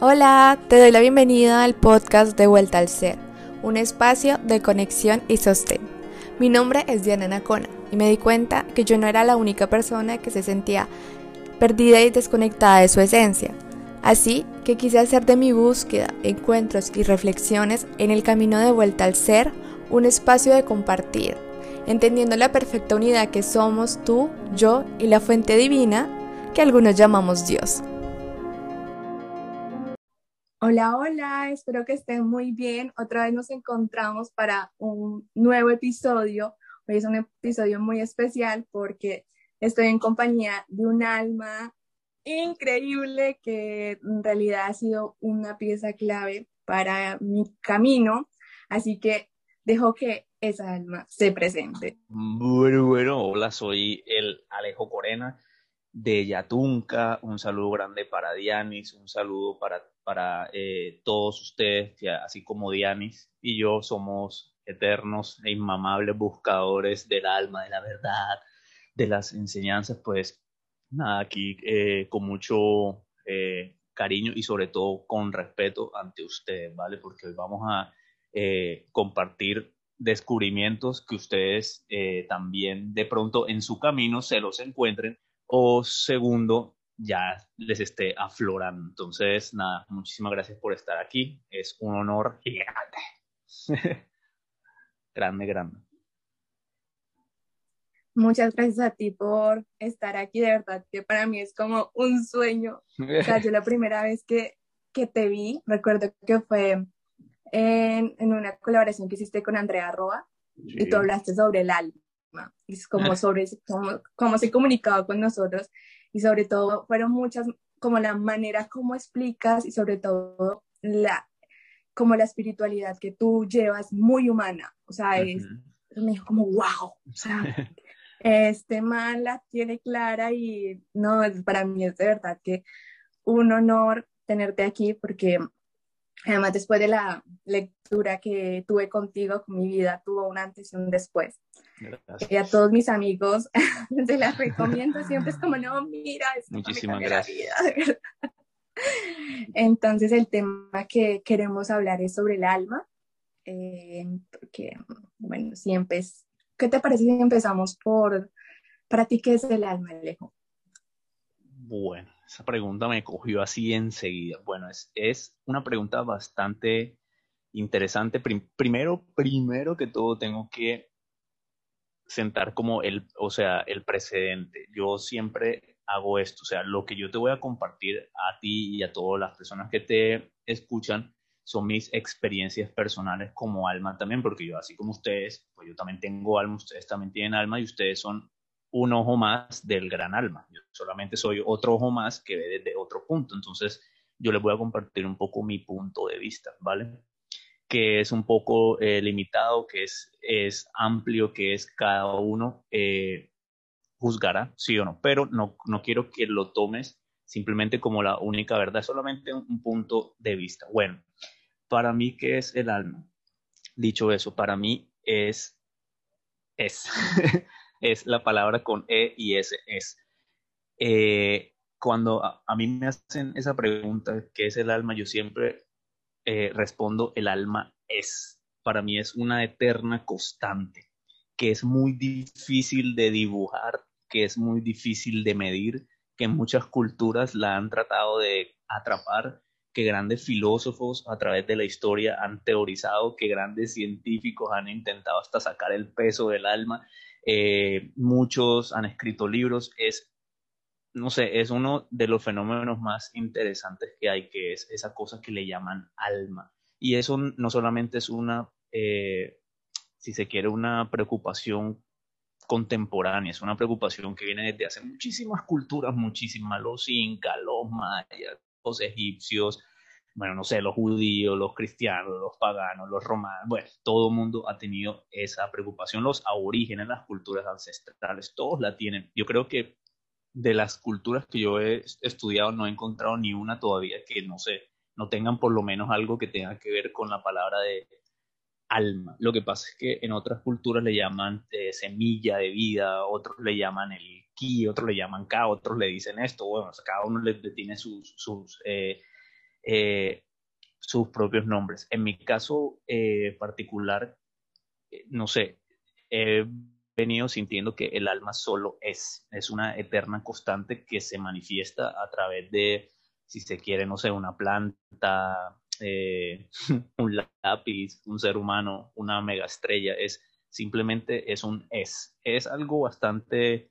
Hola, te doy la bienvenida al podcast de Vuelta al Ser, un espacio de conexión y sostén. Mi nombre es Diana Nacona y me di cuenta que yo no era la única persona que se sentía perdida y desconectada de su esencia. Así que quise hacer de mi búsqueda, encuentros y reflexiones en el camino de vuelta al ser un espacio de compartir, entendiendo la perfecta unidad que somos tú, yo y la fuente divina que algunos llamamos Dios. Hola, hola, espero que estén muy bien. Otra vez nos encontramos para un nuevo episodio. Hoy es un episodio muy especial porque estoy en compañía de un alma increíble que en realidad ha sido una pieza clave para mi camino. Así que dejo que esa alma se presente. Bueno, bueno, hola, soy el Alejo Corena de Yatunca. Un saludo grande para Dianis, un saludo para para eh, todos ustedes, así como Dianis y yo somos eternos e inmamables buscadores del alma, de la verdad, de las enseñanzas, pues nada, aquí eh, con mucho eh, cariño y sobre todo con respeto ante ustedes, ¿vale? Porque hoy vamos a compartir descubrimientos que ustedes también de pronto en su camino se los encuentren o segundo, ya les esté aflorando. Entonces, nada, muchísimas gracias por estar aquí. Es un honor gigante. grande, grande. Muchas gracias a ti por estar aquí, de verdad que para mí es como un sueño. O sea, yo la primera vez que, que te vi, recuerdo que fue en, en, una colaboración que hiciste con Andrea Roa y tú hablaste sobre el alma, es como sobre cómo, cómo se comunicaba con nosotros y sobre todo fueron muchas, como la manera como explicas y sobre todo la, como la espiritualidad que tú llevas muy humana, o sea, es, me dijo como, wow, o sea, este man la tiene clara y no, para mí es de verdad que un honor tenerte aquí porque además después de la lectura que tuve contigo, con mi vida tuvo un antes y un después. Y a todos mis amigos se las recomiendo, siempre es como, no, mira, es Muchísimas gracias. Entonces el tema que queremos hablar es sobre el alma, eh, porque, bueno, siempre es, ¿qué te parece si empezamos por, para ti, qué es el alma, Alejo? Bueno, esa pregunta me cogió así enseguida. Bueno, es, es una pregunta bastante interesante. primero, primero que todo tengo que sentar como el, o sea, el precedente. Yo siempre hago esto, o sea, lo que yo te voy a compartir a ti y a todas las personas que te escuchan son mis experiencias personales como alma también, porque yo así como ustedes, pues yo también tengo alma, ustedes también tienen alma y ustedes son un ojo más del gran alma. Yo solamente soy otro ojo más que ve desde otro punto. Entonces, yo les voy a compartir un poco mi punto de vista, ¿vale? que es un poco eh, limitado, que es, es amplio, que es cada uno eh, juzgará, sí o no, pero no, no quiero que lo tomes simplemente como la única verdad, solamente un, punto de vista. Bueno, para mí, ¿qué es el alma? Dicho eso, para mí es, es, es la palabra con E y S, es. Eh, cuando a, mí me hacen esa pregunta, ¿qué es el alma? Yo siempre eh, respondo, el alma es. Para mí es una eterna constante, que es muy difícil de dibujar, que es muy difícil de medir, que muchas culturas la han tratado de atrapar, que grandes filósofos a través de la historia han teorizado, que grandes científicos han intentado hasta sacar el peso del alma, eh, muchos han escrito libros, es no sé, es uno de los fenómenos más interesantes que hay, que es esa cosa que le llaman alma. Y eso no solamente es una, eh, si se quiere, una preocupación contemporánea, es una preocupación que viene desde hace muchísimas culturas, muchísimas, los incas, los mayas, los egipcios, bueno, no sé, los judíos, los cristianos, los paganos, los romanos, bueno, todo el mundo ha tenido esa preocupación, los aborígenes, las culturas ancestrales, todos la tienen. Yo creo que de las culturas que yo he estudiado no he encontrado ni una todavía que no sé, no tengan por lo menos algo que tenga que ver con la palabra de alma. Lo que pasa es que en otras culturas le llaman eh, semilla de vida, otros le llaman el ki, otros le llaman ka, otros le dicen esto, bueno, cada uno le, tiene sus, sus, eh, eh, sus propios nombres. En mi caso eh, particular, eh, no sé, he venido sintiendo que el alma solo es, es una eterna constante que se manifiesta a través de, si se quiere, no sé, una planta, un lápiz, un ser humano, una mega estrella, es simplemente es un es. Es algo bastante,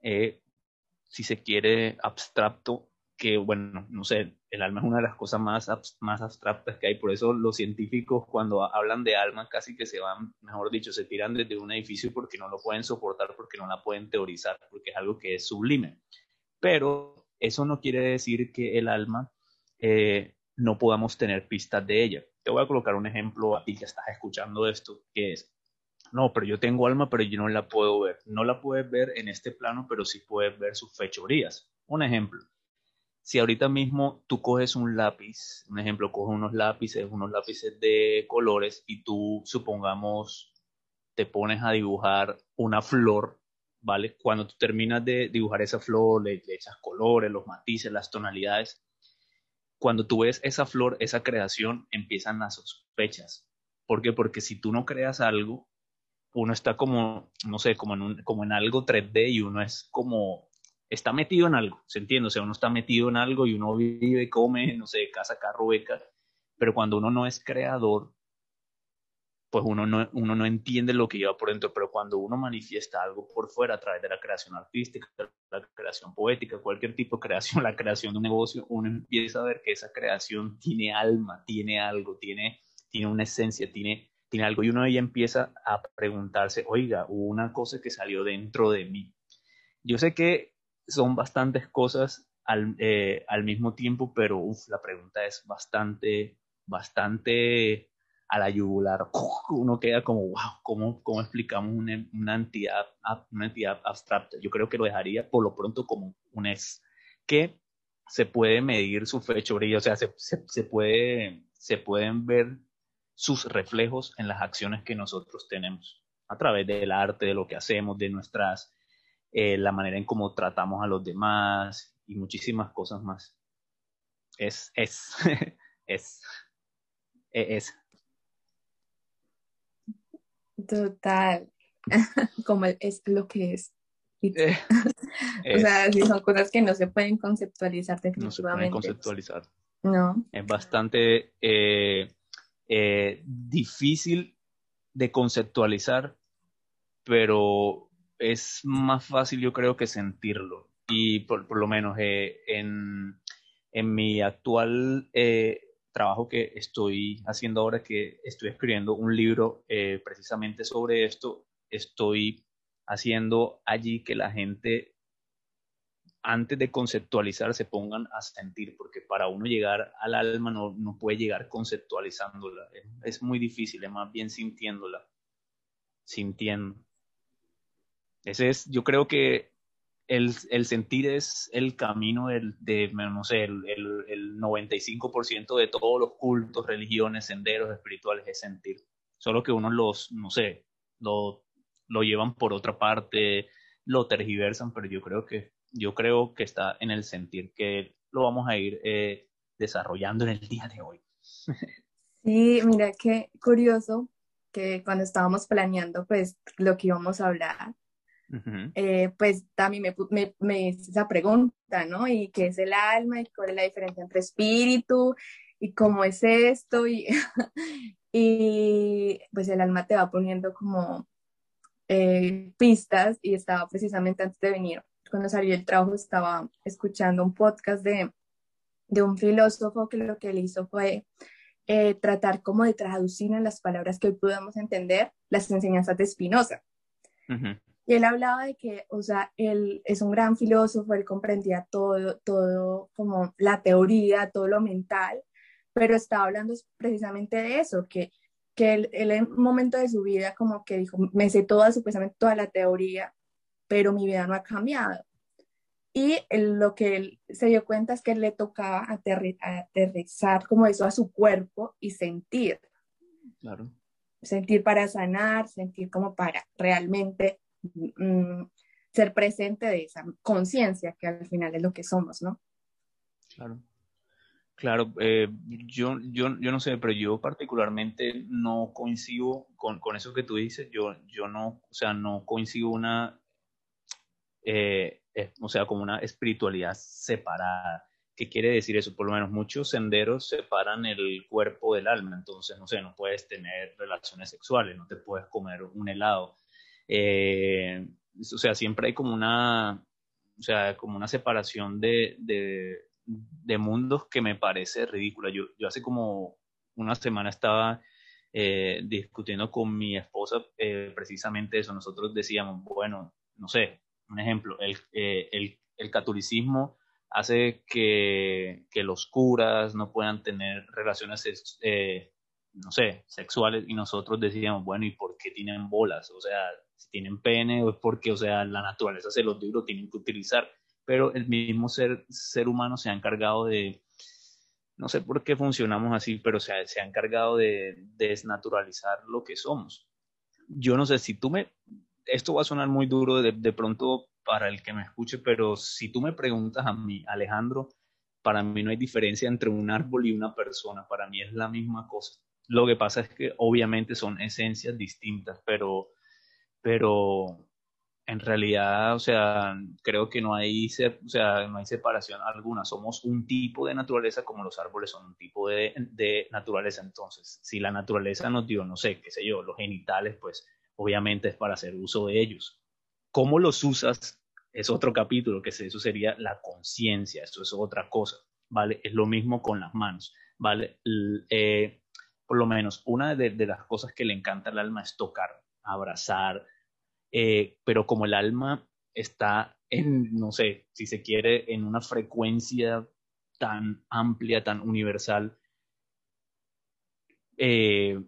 si se quiere, abstracto que, bueno, no sé, el alma es una de las cosas más, más abstractas que hay, por eso los científicos cuando hablan de alma casi que se van, mejor dicho, se tiran desde un edificio porque no lo pueden soportar, porque no la pueden teorizar, porque es algo que es sublime. Pero eso no quiere decir que el alma eh, no podamos tener pistas de ella. Te voy a colocar un ejemplo a ti que estás escuchando esto, que es, no, pero yo tengo alma, pero yo no la puedo ver. No la puedes ver en este plano, pero sí puedes ver sus fechorías. Un ejemplo, si ahorita mismo tú coges un lápiz, un ejemplo, coges unos lápices, unos lápices de colores y tú, supongamos, te pones a dibujar una flor, ¿vale? Cuando tú terminas de dibujar esa flor, le, echas colores, los matices, las tonalidades, cuando tú ves esa flor, esa creación, empiezan las sospechas. ¿Por qué? Porque si tú no creas algo, uno está como, no sé, como en, un, como en algo 3D y uno es como está metido en algo, ¿se entiende? O sea, uno está metido en algo y uno vive, come, no sé, casa, carro, beca, pero cuando uno no es creador, pues uno no, uno no entiende lo que lleva por dentro, pero cuando uno manifiesta algo por fuera a través de la creación artística, la creación poética, cualquier tipo de creación, la creación de un negocio, uno empieza a ver que esa creación tiene alma, tiene algo, tiene, tiene una esencia, tiene, tiene algo, y uno ahí empieza a preguntarse, oiga, hubo una cosa que salió dentro de mí. Yo sé que son bastantes cosas al, eh, al mismo tiempo, pero la pregunta es bastante, bastante a la yugular. Uno queda como, wow, ¿cómo, cómo explicamos una, una, entidad, una entidad abstracta? Yo creo que lo dejaría por lo pronto como un es, que se puede medir su fechoría, o sea, se, se, se, puede, se pueden ver sus reflejos en las acciones que nosotros tenemos a través del arte, de lo que hacemos, de nuestras eh, la manera en cómo tratamos a los demás y muchísimas cosas más. Es, es, es, e, es. Total, como es lo que es. Eh, o sea, son cosas que no se pueden conceptualizar definitivamente. No se pueden conceptualizar. No. Es bastante eh, difícil de conceptualizar, pero es más fácil yo creo que sentirlo. Y por, lo menos eh, en, en, mi actual eh, trabajo que estoy haciendo ahora, que estoy escribiendo un libro eh, precisamente sobre esto, estoy haciendo allí que la gente antes de conceptualizar se pongan a sentir, porque para uno llegar al alma no, no puede llegar conceptualizándola, es, es muy difícil, es más bien sintiéndola, sintiendo. Ese es, yo creo que el, el sentir es el camino del, de, no sé, el, el, el 95% de todos los cultos, religiones, senderos espirituales es sentir. Solo que unos los, no sé, lo, lo llevan por otra parte, lo tergiversan, pero yo creo que, yo creo que está en el sentir, que lo vamos a ir eh, desarrollando en el día de hoy. Sí, mira qué curioso que cuando estábamos planeando pues lo que íbamos a hablar, eh, pues también me, me, me hice esa pregunta, ¿no? ¿Y qué es el alma? ¿Y cuál es la diferencia entre espíritu? ¿Y cómo es esto? Y, y pues el alma te va poniendo como eh, pistas y estaba precisamente antes de venir, cuando salió el trabajo, estaba escuchando un podcast de, de un filósofo que lo que él hizo fue eh, tratar como de traducir en las palabras que hoy podamos entender las enseñanzas de Spinoza. Y él hablaba de que, o sea, él es un gran filósofo, él comprendía todo, todo como la teoría, todo lo mental, pero estaba hablando precisamente de eso, que, que él, en un momento de su vida como que dijo, me sé toda, supuestamente toda la teoría, pero mi vida no ha cambiado. Y lo que él se dio cuenta es que le tocaba aterrizar como eso a su cuerpo y sentir. Claro. Sentir para sanar, sentir como para realmente Mm, ser presente de esa conciencia que al final es lo que somos, ¿no? Claro. Claro, eh, yo, yo, yo no sé, pero yo particularmente no coincido con, con, eso que tú dices. Yo, yo no, o sea, no coincido una, eh, o sea, como una espiritualidad separada. ¿Qué quiere decir eso? Por lo menos muchos senderos separan el cuerpo del alma. Entonces, no sé, no puedes tener relaciones sexuales, no te puedes comer un helado. Eh, o sea, siempre hay como una, o sea, como una separación de, de mundos que me parece ridícula. Yo, yo hace como una semana estaba eh, discutiendo con mi esposa eh, precisamente eso. Nosotros decíamos, bueno, no sé, un ejemplo, el, eh, el, el catolicismo hace que, que, los curas no puedan tener relaciones, no sé, sexuales y nosotros decíamos, bueno, ¿y por qué tienen bolas? O sea, si tienen pene o es porque, o sea, la naturaleza se los dio y lo tienen que utilizar pero el mismo ser, ser humano se ha encargado de, no sé por qué funcionamos así, pero se ha, se ha encargado de, desnaturalizar lo que somos. Yo no sé si tú me, esto va a sonar muy duro de, de pronto para el que me escuche, pero si tú me preguntas a mí, Alejandro, para mí no hay diferencia entre un árbol y una persona, para mí es la misma cosa. Lo que pasa es que obviamente son esencias distintas, pero, pero en realidad, o sea, creo que no hay, o sea, no hay separación alguna. Somos un tipo de naturaleza como los árboles son un tipo de, de, naturaleza. Entonces, si la naturaleza nos dio, no sé, qué sé yo, los genitales, pues obviamente es para hacer uso de ellos. ¿Cómo los usas? Es otro capítulo, que eso sería la conciencia, eso es otra cosa, ¿vale? Es lo mismo con las manos, ¿vale? Eh, por lo menos, una de, de las cosas que le encanta al alma es tocar, abrazar, eh, pero como el alma está en, no sé, si se quiere, en una frecuencia tan amplia, tan universal, eh,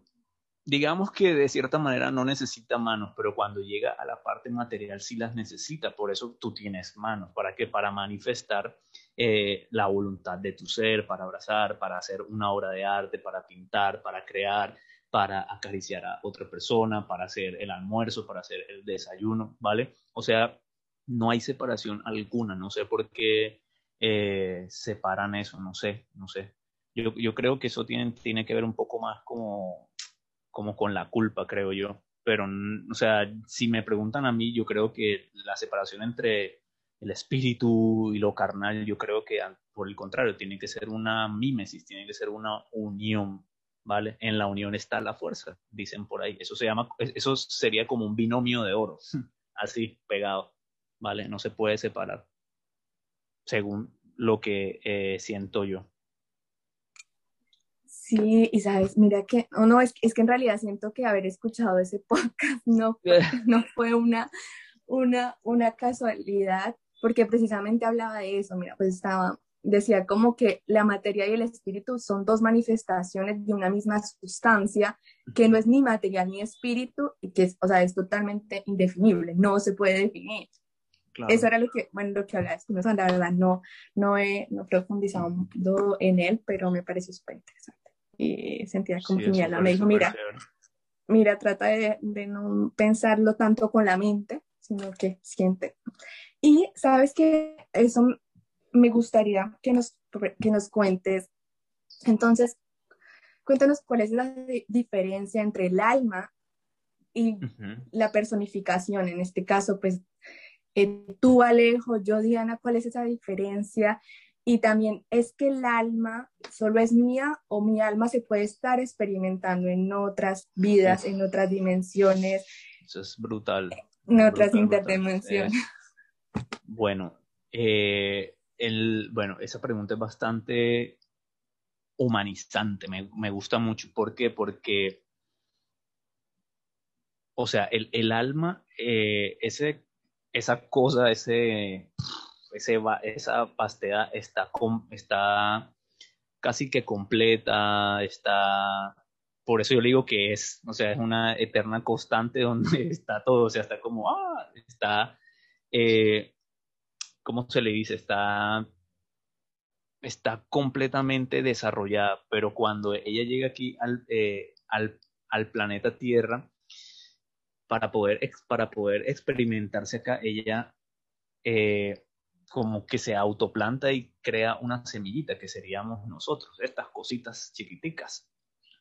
digamos que de cierta manera no necesita manos, pero cuando llega a la parte material sí las necesita, por eso tú tienes manos, ¿para qué? Para manifestar eh, la voluntad de tu ser, para abrazar, para hacer una obra de arte, para pintar, para crear, para acariciar a otra persona, para hacer el almuerzo, para hacer el desayuno, ¿vale? O sea, no hay separación alguna, no sé por qué eh, separan eso, no sé, no sé. Yo, yo creo que eso tiene, tiene que ver un poco más como, como con la culpa, creo yo. Pero, o sea, si me preguntan a mí, yo creo que la separación entre el espíritu y lo carnal, yo creo que por el contrario, tiene que ser una mímesis, tiene que ser una unión ¿vale? En la unión está la fuerza, dicen por ahí. Eso se llama, eso sería como un binomio de oro, así, pegado, ¿vale? No se puede separar, según lo que eh, siento yo. Sí, y sabes, mira que, oh, no, es, es que en realidad siento que haber escuchado ese podcast no, no fue una, una, una casualidad, porque precisamente hablaba de eso, mira, pues estaba decía como que la materia y el espíritu son dos manifestaciones de una misma sustancia que no es ni material ni espíritu y que es, o sea, es totalmente indefinible, no se puede definir. Eso era lo que, bueno, lo que hablaba la verdad no, no he no profundizado mucho en él, pero me pareció súper interesante. Y sentía como que mi alma me dijo, mira, mira, trata de, de no pensarlo tanto con la mente, sino que siente. Y sabes que eso me gustaría que nos, que nos cuentes. Entonces, cuéntanos cuál es la diferencia entre el alma y la personificación. En este caso, pues eh, tú, Alejo, yo, Diana, ¿cuál es esa diferencia? Y también, ¿es que el alma solo es mía o mi alma se puede estar experimentando en otras vidas, en otras dimensiones? Eso es brutal. En otras interdimensiones. bueno, eh, bueno, esa pregunta es bastante humanizante, me, gusta mucho. ¿Por qué? Porque, o sea, el, alma, eh, ese, esa cosa, ese, ese, esa pasteda está, está casi que completa, está... Por eso yo le digo que es, o sea, es una eterna constante donde está todo, o sea, está como, ah, está eh, ¿cómo se le dice? Está, está completamente desarrollada, pero cuando ella llega aquí al, eh, al, al planeta Tierra, para poder, para poder experimentarse acá, ella, eh, como que se autoplanta y crea una semillita que seríamos nosotros, estas cositas chiquiticas.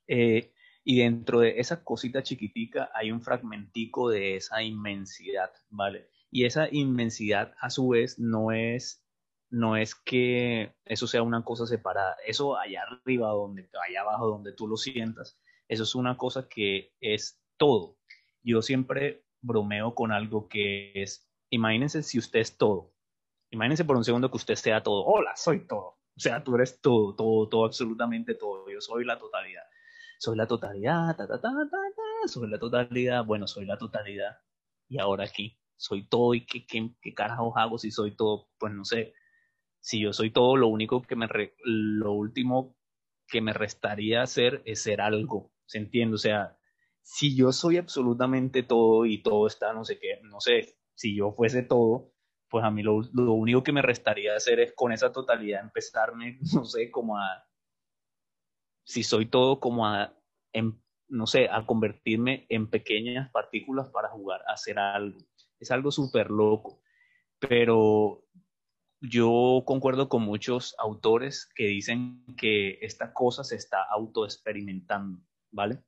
Eh, y dentro de esa cosita chiquitica hay un fragmentico de esa inmensidad, ¿vale? Y esa inmensidad a su vez no es, no es que eso sea una cosa separada, eso allá arriba, donde, allá abajo donde tú lo sientas, eso es una cosa que es todo. Yo siempre bromeo con algo que es, imagínense si usted es todo, Imagínense por un segundo que usted sea todo. Hola, soy todo. O sea, tú eres todo, todo, todo, absolutamente todo. Yo soy la totalidad. Soy la totalidad, ta, ta, ta, ta, ta. Soy la totalidad. Bueno, soy la totalidad. Y ahora aquí, soy todo. ¿Y qué, qué, carajos hago si soy todo? Pues no sé. Si yo soy todo, lo único que me, lo último que me restaría hacer es ser algo. ¿Se entiende? O sea, si yo soy absolutamente todo y todo está, no sé qué, no sé, si yo fuese todo, pues a mí lo, único que me restaría hacer es con esa totalidad empezarme, no sé, como a, si soy todo, como a, no sé, a convertirme en pequeñas partículas para jugar, a hacer algo. Es algo súper loco, pero yo concuerdo con muchos autores que dicen que esta cosa se está autoexperimentando, ¿vale?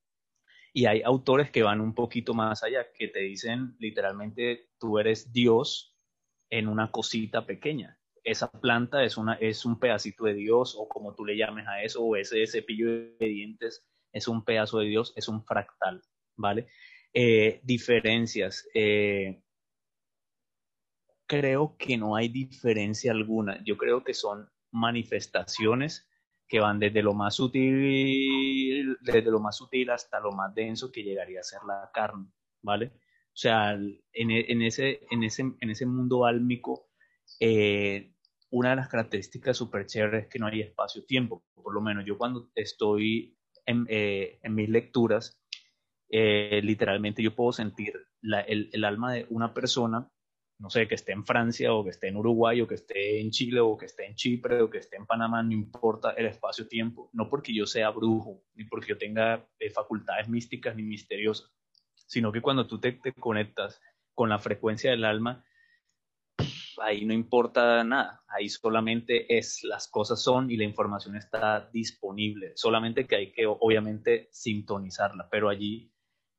Y hay autores que van un poquito más allá, que te dicen literalmente, tú eres Dios en una cosita pequeña. Esa planta es, una, es un pedacito de Dios, o como tú le llames a eso, o ese cepillo de dientes es un pedazo de Dios, es un fractal, ¿vale? Eh, diferencias. Eh, creo que no hay diferencia alguna. Yo creo que son manifestaciones que van desde lo más sutil, desde lo más sutil hasta lo más denso que llegaría a ser la carne, ¿vale? O sea, en, e, ese, en, ese, en ese mundo álmico, eh, una de las características súper chéveres es que no hay espacio-tiempo. Por lo menos yo cuando estoy en, eh, en mis lecturas, eh, literalmente yo puedo sentir el, alma de una persona, no sé, que esté en Francia o que esté en Uruguay o que esté en Chile o que esté en Chipre o que esté en Panamá, no importa el espacio-tiempo, no porque yo sea brujo, ni porque yo tenga facultades místicas ni misteriosas, sino que cuando tú te, conectas con la frecuencia del alma, ahí no importa nada, ahí solamente es, las cosas son y la información está disponible, solamente que hay que obviamente sintonizarla, pero allí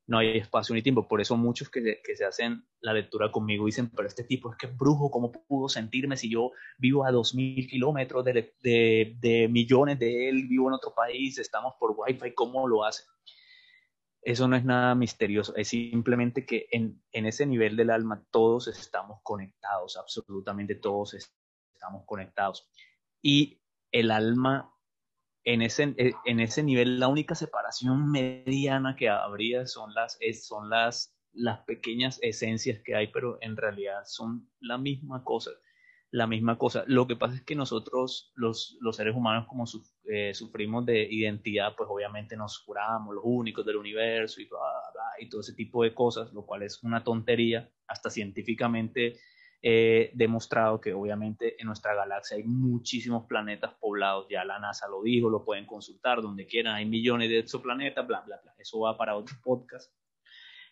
no hay espacio ni tiempo, por eso muchos que, que se hacen la lectura conmigo dicen, pero este tipo es que es brujo, ¿cómo pudo sentirme si yo vivo a dos mil kilómetros de, de, de millones de él, vivo en otro país, estamos por wifi, ¿cómo lo hace? eso no es nada misterioso, es simplemente que en, ese nivel del alma todos estamos conectados, absolutamente todos estamos conectados. Y el alma, en ese, en ese nivel, la única separación mediana que habría son las, son las, las pequeñas esencias que hay, pero en realidad son la misma cosa la misma cosa. Lo que pasa es que nosotros, los, los seres humanos, como eh, sufrimos de identidad, pues obviamente nos juramos los únicos del universo y, y todo ese tipo de cosas, lo cual es una tontería, hasta científicamente eh, demostrado que obviamente en nuestra galaxia hay muchísimos planetas poblados, ya la NASA lo dijo, lo pueden consultar donde quieran, hay millones de exoplanetas, bla, bla, bla, eso va para otro podcast,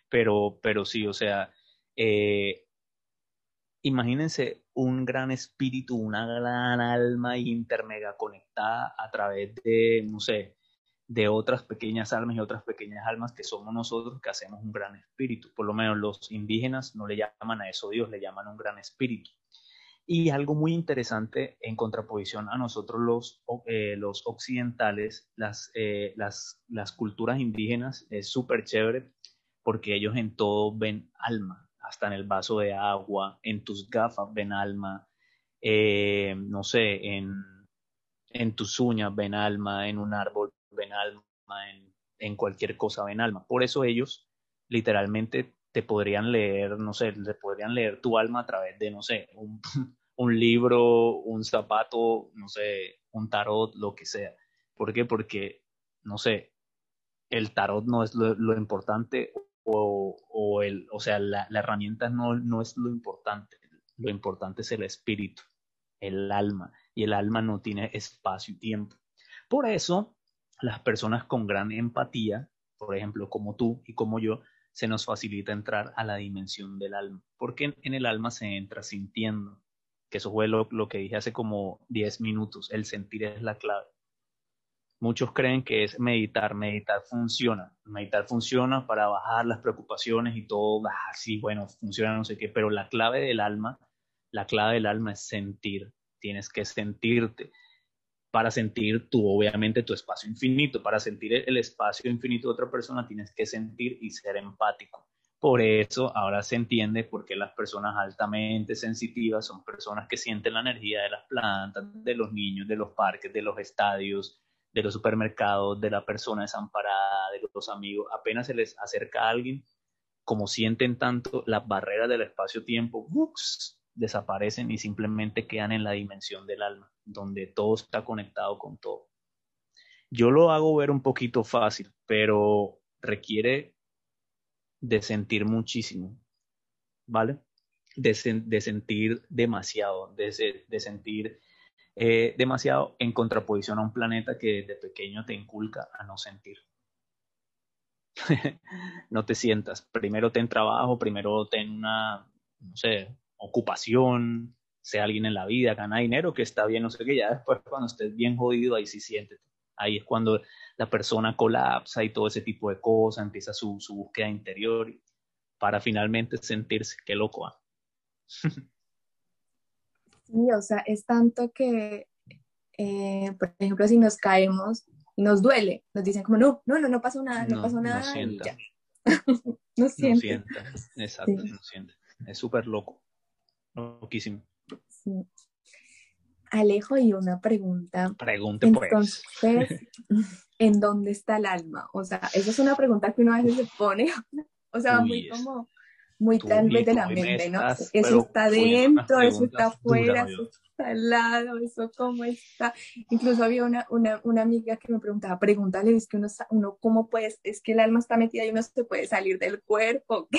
pero, pero sí, o sea, eh, imagínense un gran espíritu, una gran alma intermega conectada a través de, no sé, de otras pequeñas almas y otras pequeñas almas que somos nosotros que hacemos un gran espíritu. Por lo menos los indígenas no le llaman a eso Dios, le llaman un gran espíritu. Y algo muy interesante en contraposición a nosotros los, eh, los occidentales, las, eh, las, las culturas indígenas es súper chévere porque ellos en todo ven alma, hasta en el vaso de agua, en tus gafas ven alma, eh, no sé, en, en, tus uñas ven alma, en un árbol ven alma, en, en, cualquier cosa ven alma. Por eso ellos literalmente te podrían leer, no sé, te podrían leer tu alma a través de, no sé, un, libro, un zapato, no sé, un tarot, lo que sea. ¿Por qué? Porque, no sé, el tarot no es lo, lo importante o, o, el, o sea, la, la herramienta no, no es lo importante, lo importante es el espíritu, el alma, y el alma no tiene espacio y tiempo. Por eso, las personas con gran empatía, por ejemplo, como tú y como yo, se nos facilita entrar a la dimensión del alma, porque en, el alma se entra sintiendo, que eso fue lo, lo que dije hace como 10 minutos, el sentir es la clave. Muchos creen que es meditar, meditar funciona, meditar funciona para bajar las preocupaciones y todo, ah, sí, bueno, funciona no sé qué, pero la clave del alma, la clave del alma es sentir, tienes que sentirte para sentir tú, obviamente, tu espacio infinito, para sentir el espacio infinito de otra persona tienes que sentir y ser empático. Por eso ahora se entiende por qué las personas altamente sensitivas son personas que sienten la energía de las plantas, de los niños, de los parques, de los estadios, de los supermercados, de la persona desamparada, de los amigos. Apenas se les acerca a alguien, como sienten tanto las barreras del espacio-tiempo, desaparecen y simplemente quedan en la dimensión del alma, donde todo está conectado con todo. Yo lo hago ver un poquito fácil, pero requiere de sentir muchísimo, ¿vale? De, sentir demasiado, de, sentir eh, demasiado en contraposición a un planeta que desde pequeño te inculca a no sentir. no te sientas. Primero ten trabajo, primero ten una, no sé, ocupación, sea alguien en la vida, gana dinero, que está bien, no sé qué, ya después cuando estés bien jodido, ahí sí siéntete. Ahí es cuando la persona colapsa y todo ese tipo de cosas, empieza su, su búsqueda interior para finalmente sentirse, qué loco. ¿ah? Sí, o sea, es tanto que, eh, por ejemplo, si nos caemos y nos duele, nos dicen como, no, no, no, no pasó nada, no, pasó nada. No sienta. no sienta. Exacto, no sienta. Es súper loco. Loquísimo. Sí. Alejo, y una pregunta. Pregunte pues. Entonces, ¿en dónde está el alma? O sea, esa es una pregunta que uno a veces se pone, o sea, muy como, muy tal vez de la mente, ¿no? eso está dentro, eso está afuera, eso está al lado, eso cómo está. Incluso había una, una, una amiga que me preguntaba, pregúntale, es que uno, uno cómo puede, es que el alma está metida y uno se puede salir del cuerpo.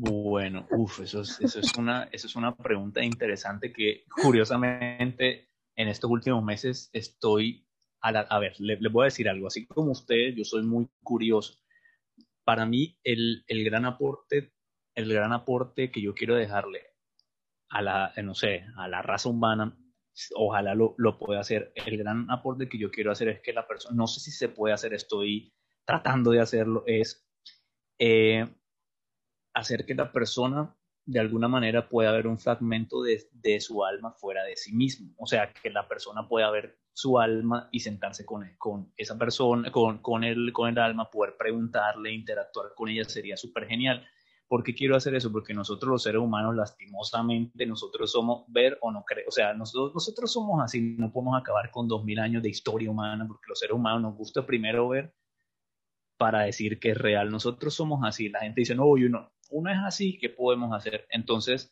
Bueno, uff, eso es, eso, es una, eso es una pregunta interesante que curiosamente en estos últimos meses estoy, a, a ver, les le voy a decir algo, así como ustedes, yo soy muy curioso. Para mí, el, el gran aporte, el gran aporte que yo quiero dejarle a la, no sé, a la raza humana, ojalá lo, lo pueda hacer. El gran aporte que yo quiero hacer es que la persona, no sé si se puede hacer, estoy tratando de hacerlo, es eh, hacer que la persona de alguna manera pueda ver un fragmento de, su alma fuera de sí mismo. O sea, que la persona pueda ver su alma y sentarse con, con esa persona, con, con, el, con el alma, poder preguntarle, interactuar con ella, sería súper genial. ¿Por qué quiero hacer eso? Porque nosotros los seres humanos, lastimosamente, nosotros somos ver o no creer. O sea, nosotros, nosotros somos así, no podemos acabar con dos mil años de historia humana, porque los seres humanos nos gusta primero ver para decir que es real. Nosotros somos así. La gente dice, no, uno, uno es así, ¿qué podemos hacer? Entonces,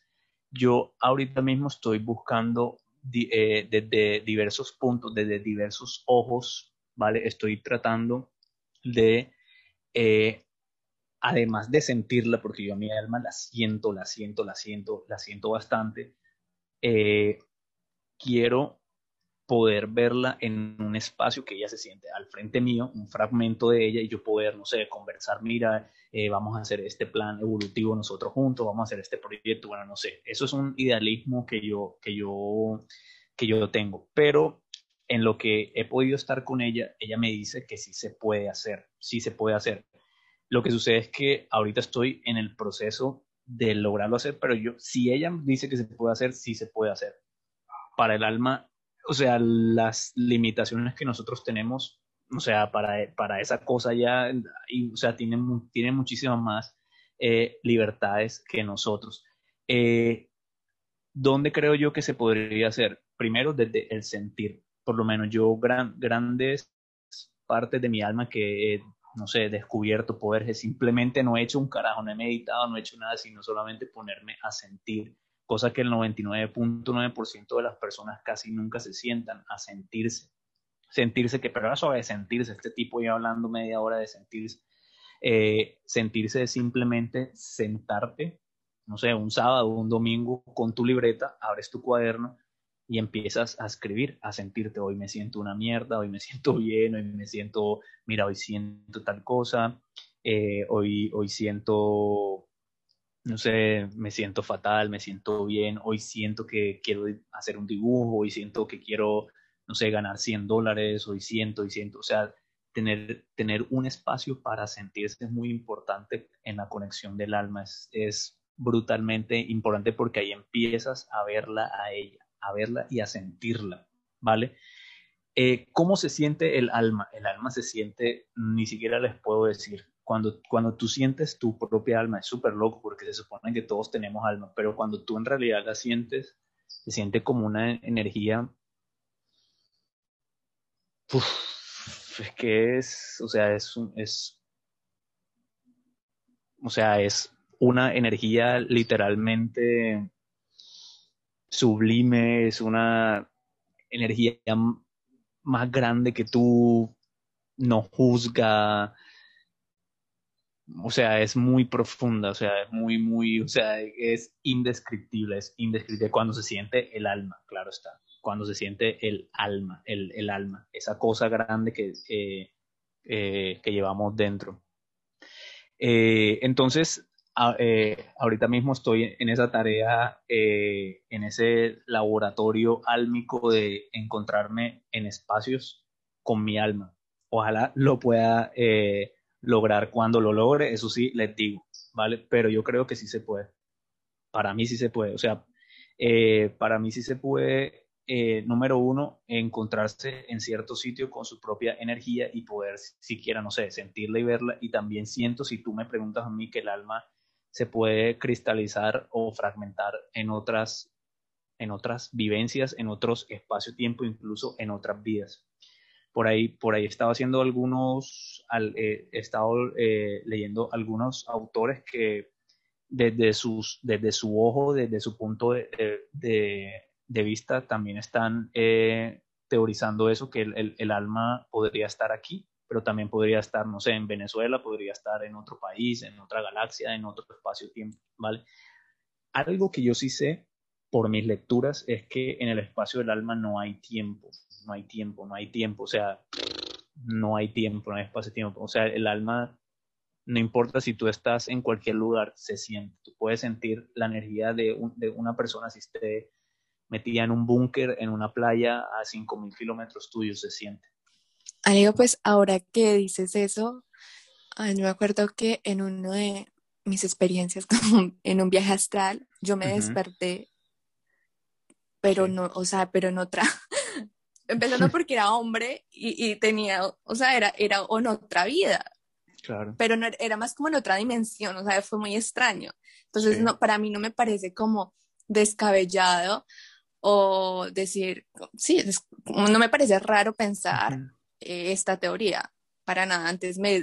yo ahorita mismo estoy buscando eh, desde diversos puntos, desde diversos ojos, ¿vale? Estoy tratando de, eh, además de sentirla, porque yo a mi alma la siento, la siento, la siento, la siento bastante, eh, quiero poder verla en un espacio que ella se siente al frente mío, un fragmento de ella y yo poder, no sé, conversar, mira, eh, vamos a hacer este plan evolutivo nosotros juntos, vamos a hacer este proyecto, bueno, no sé, eso es un idealismo que yo, que yo, que yo tengo, pero en lo que he podido estar con ella, ella me dice que sí se puede hacer, sí se puede hacer. Lo que sucede es que ahorita estoy en el proceso de lograrlo hacer, pero yo, si ella dice que se puede hacer, sí se puede hacer. Para el alma o sea, las limitaciones que nosotros tenemos, o sea, para, para esa cosa ya, y, o sea, tienen, tienen muchísimas más eh, libertades que nosotros. Eh, ¿Dónde creo yo que se podría hacer? Primero, desde el sentir. Por lo menos yo, gran, grandes partes de mi alma que no sé, descubierto poder, simplemente no he hecho un carajo, no he meditado, no he hecho nada, sino solamente ponerme a sentir cosa que el 99.9% de las personas casi nunca se sientan a sentirse. Sentirse, que pero eso de sentirse, este tipo ya hablando media hora de sentirse, eh, sentirse es simplemente sentarte, no sé, un sábado, un domingo con tu libreta, abres tu cuaderno y empiezas a escribir, a sentirte, hoy me siento una mierda, hoy me siento bien, hoy me siento, mira, hoy siento tal cosa, eh, hoy, hoy siento no sé, me siento fatal, me siento bien, hoy siento que quiero hacer un dibujo, hoy siento que quiero, no sé, ganar 100 dólares, hoy siento y siento, o sea, tener, tener un espacio para sentirse es muy importante en la conexión del alma, es, es brutalmente importante porque ahí empiezas a verla a ella, a verla y a sentirla, ¿vale? Eh, ¿Cómo se siente el alma? El alma se siente, ni siquiera les puedo decir, cuando, cuando tú sientes tu propia alma, es súper loco porque se supone que todos tenemos alma, pero cuando tú en realidad la sientes, se siente como una energía... es que es, o sea, es, es, o sea, es una energía literalmente sublime, es una energía más grande que tú, no juzga, o sea, es muy profunda, o sea, es muy, muy, o sea, es indescriptible, es indescriptible cuando se siente el alma, claro está, cuando se siente el alma, el, el alma, esa cosa grande que, eh, eh, que llevamos dentro. Eh, entonces, eh, ahorita mismo estoy en esa tarea, eh, en ese laboratorio álmico de encontrarme en espacios con mi alma. Ojalá lo pueda eh, lograr cuando lo logre, eso sí, les digo, ¿vale? Pero yo creo que sí se puede. Para mí sí se puede. O sea, para mí sí se puede, número uno, encontrarse en cierto sitio con su propia energía y poder siquiera, no sé, sentirla y verla. Y también siento, si tú me preguntas a mí, que el alma se puede cristalizar o fragmentar en otras, en otras vivencias, en otros espacio-tiempo, incluso en otras vidas. Por ahí, por ahí he estado haciendo algunos, eh, he estado eh, leyendo algunos autores que desde, sus, desde su ojo, desde su punto de, de, vista, también están eh, teorizando eso, que el, alma podría estar aquí pero también podría estar, no sé, en Venezuela, podría estar en otro país, en otra galaxia, en otro espacio-tiempo, ¿vale? Algo que yo sí sé por mis lecturas es que en el espacio del alma no hay tiempo, no hay tiempo, no hay tiempo, o sea, no hay tiempo, no hay espacio-tiempo, o sea, el alma, no importa si tú estás en cualquier lugar, se siente, tú puedes sentir la energía de, una persona si esté metida en un búnker, en una playa a 5.000 kilómetros tuyos, se siente Amigo, pues ahora que dices eso, yo me acuerdo que en una de mis experiencias como en un viaje astral, yo me desperté, pero no, o sea, pero en otra, empezando porque era hombre y, tenía, o sea, era, era en otra vida. Claro. Pero no, era más como en otra dimensión, o sea, fue muy extraño. Entonces, no, para mí no me parece como descabellado o decir, sí, no me parece raro pensar eh, esta teoría, para nada, antes me,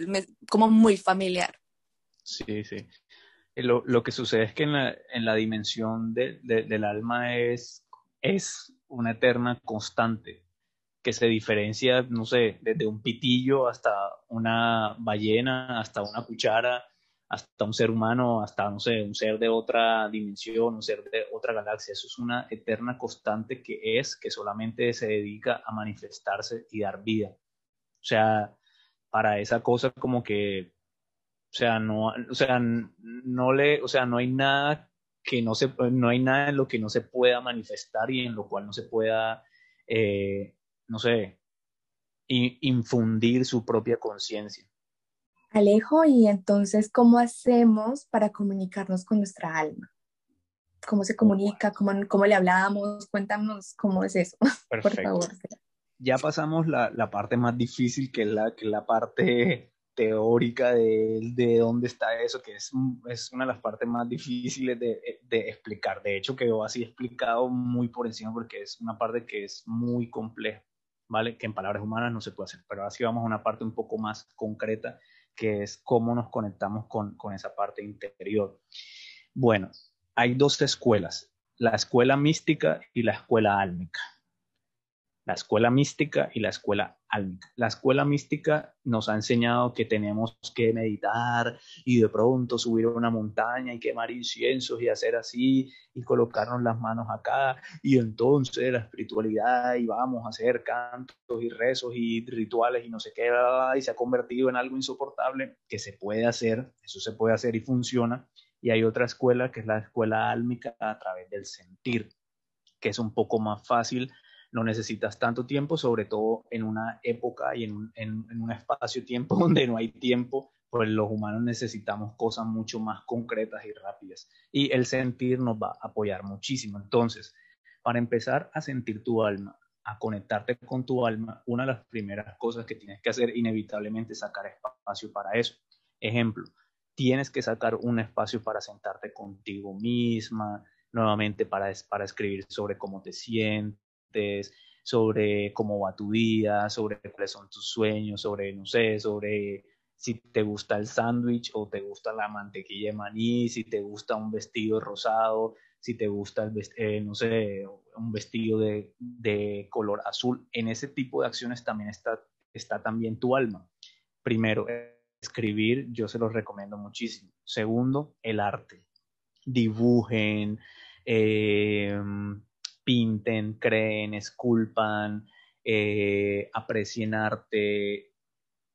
como muy familiar. Sí, sí. Eh, lo, lo, que sucede es que en la, en la dimensión de, del alma es, es una eterna constante que se diferencia, no sé, desde un pitillo hasta una ballena, hasta una cuchara, hasta un ser humano, hasta, no sé, un ser de otra dimensión, un ser de otra galaxia. Eso es una eterna constante que es, que solamente se dedica a manifestarse y dar vida. O sea, para esa cosa como que, o sea, no, o sea, no le, o sea, no hay nada que no se, no hay nada en lo que no se pueda manifestar y en lo cual no se pueda, eh, no sé, infundir su propia conciencia. Alejo, y entonces, ¿cómo hacemos para comunicarnos con nuestra alma? ¿Cómo se comunica? ¿Cómo, cómo le hablamos? Cuéntanos cómo es eso, por favor ya pasamos la, la, parte más difícil, que es la, que la parte teórica de, de, dónde está eso, que es, es, una de las partes más difíciles de, de, explicar. De hecho, quedó así explicado muy por encima porque es una parte que es muy compleja, ¿vale? Que en palabras humanas no se puede hacer. Pero así vamos a una parte un poco más concreta, que es cómo nos conectamos con, con esa parte interior. Bueno, hay dos escuelas, la escuela mística y la escuela álmica la escuela mística y la escuela álmica. La escuela mística nos ha enseñado que tenemos que meditar y de pronto subir a una montaña y quemar inciensos y hacer así y colocarnos las manos acá y entonces la espiritualidad y vamos a hacer cantos y rezos y rituales y no sé qué y se ha convertido en algo insoportable que se puede hacer, eso se puede hacer y funciona Y hay otra escuela que es la escuela álmica a través del sentir, que es un poco más fácil, no necesitas tanto tiempo, sobre todo en una época y en un, en un espacio-tiempo donde no hay tiempo, pues los humanos necesitamos cosas mucho más concretas y rápidas. Y el sentir nos va a apoyar muchísimo. Entonces, para empezar a sentir tu alma, a conectarte con tu alma, una de las primeras cosas que tienes que hacer inevitablemente es sacar espacio para eso. Ejemplo, tienes que sacar un espacio para sentarte contigo misma, nuevamente para, para escribir sobre cómo te sientes, sobre cómo va tu día, sobre cuáles son tus sueños, sobre, no sé, sobre si te gusta el sándwich o te gusta la mantequilla de maní, si te gusta un vestido rosado, si te gusta, el, eh, no sé, un vestido de, de, color azul. En ese tipo de acciones también está, está también tu alma. Primero, escribir, yo se los recomiendo muchísimo. Segundo, el arte. Dibujen, eh, pinten, creen, esculpan, eh, aprecien arte.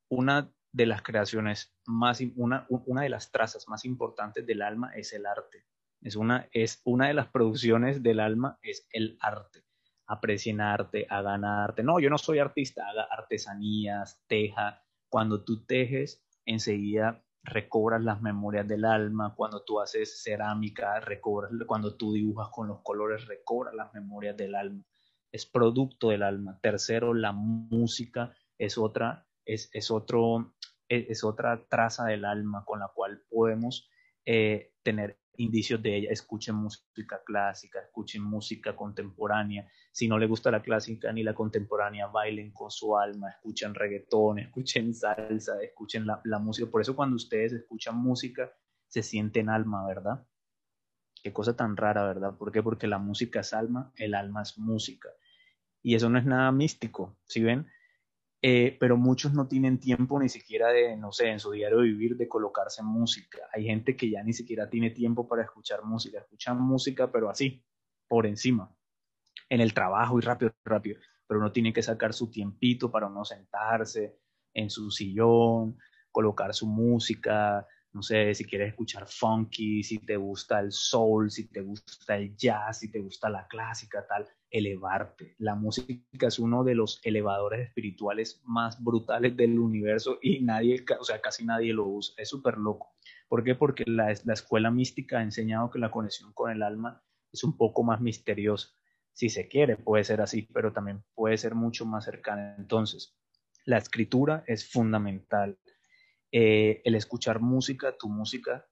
Una de las creaciones más, una, una de las trazas más importantes del alma es el arte es una, es una de las producciones del alma, es el arte. Aprecien arte, hagan arte. No, yo no soy artista, haga artesanías, teja. Cuando tú tejes, enseguida recobras las memorias del alma. Cuando tú haces cerámica, recobras, cuando tú dibujas con los colores, recobras las memorias del alma. Es producto del alma. Tercero, la música es otra, es, es otro, es, otra traza del alma con la cual podemos eh, tener indicios de ella. Escuchen música clásica, escuchen música contemporánea. Si no le gusta la clásica ni la contemporánea, bailen con su alma, escuchen reggaetón, escuchen salsa, escuchen la, la música. Por eso cuando ustedes escuchan música, se sienten alma, ¿verdad? Qué cosa tan rara, ¿verdad? ¿Por qué? Porque la música es alma, el alma es música. Y eso no es nada místico, ¿sí ven? Eh, pero muchos no tienen tiempo ni siquiera de, no sé, en su diario vivir, de colocarse música. Hay gente que ya ni siquiera tiene tiempo para escuchar música, escuchan música, pero así, por encima, en el trabajo y rápido, rápido. Pero uno tiene que sacar su tiempito para uno sentarse en su sillón, colocar su música, no sé, si quieres escuchar funky, si te gusta el soul, si te gusta el jazz, si te gusta la clásica, tal, elevarte. La música es uno de los elevadores espirituales más brutales del universo y nadie, o sea, casi nadie lo usa. Es súper loco. ¿Por qué? Porque la, la escuela mística ha enseñado que la conexión con el alma es un poco más misteriosa. Si se quiere, puede ser así, pero también puede ser mucho más cercana. Entonces, la escritura es fundamental eh, el escuchar música, tu música,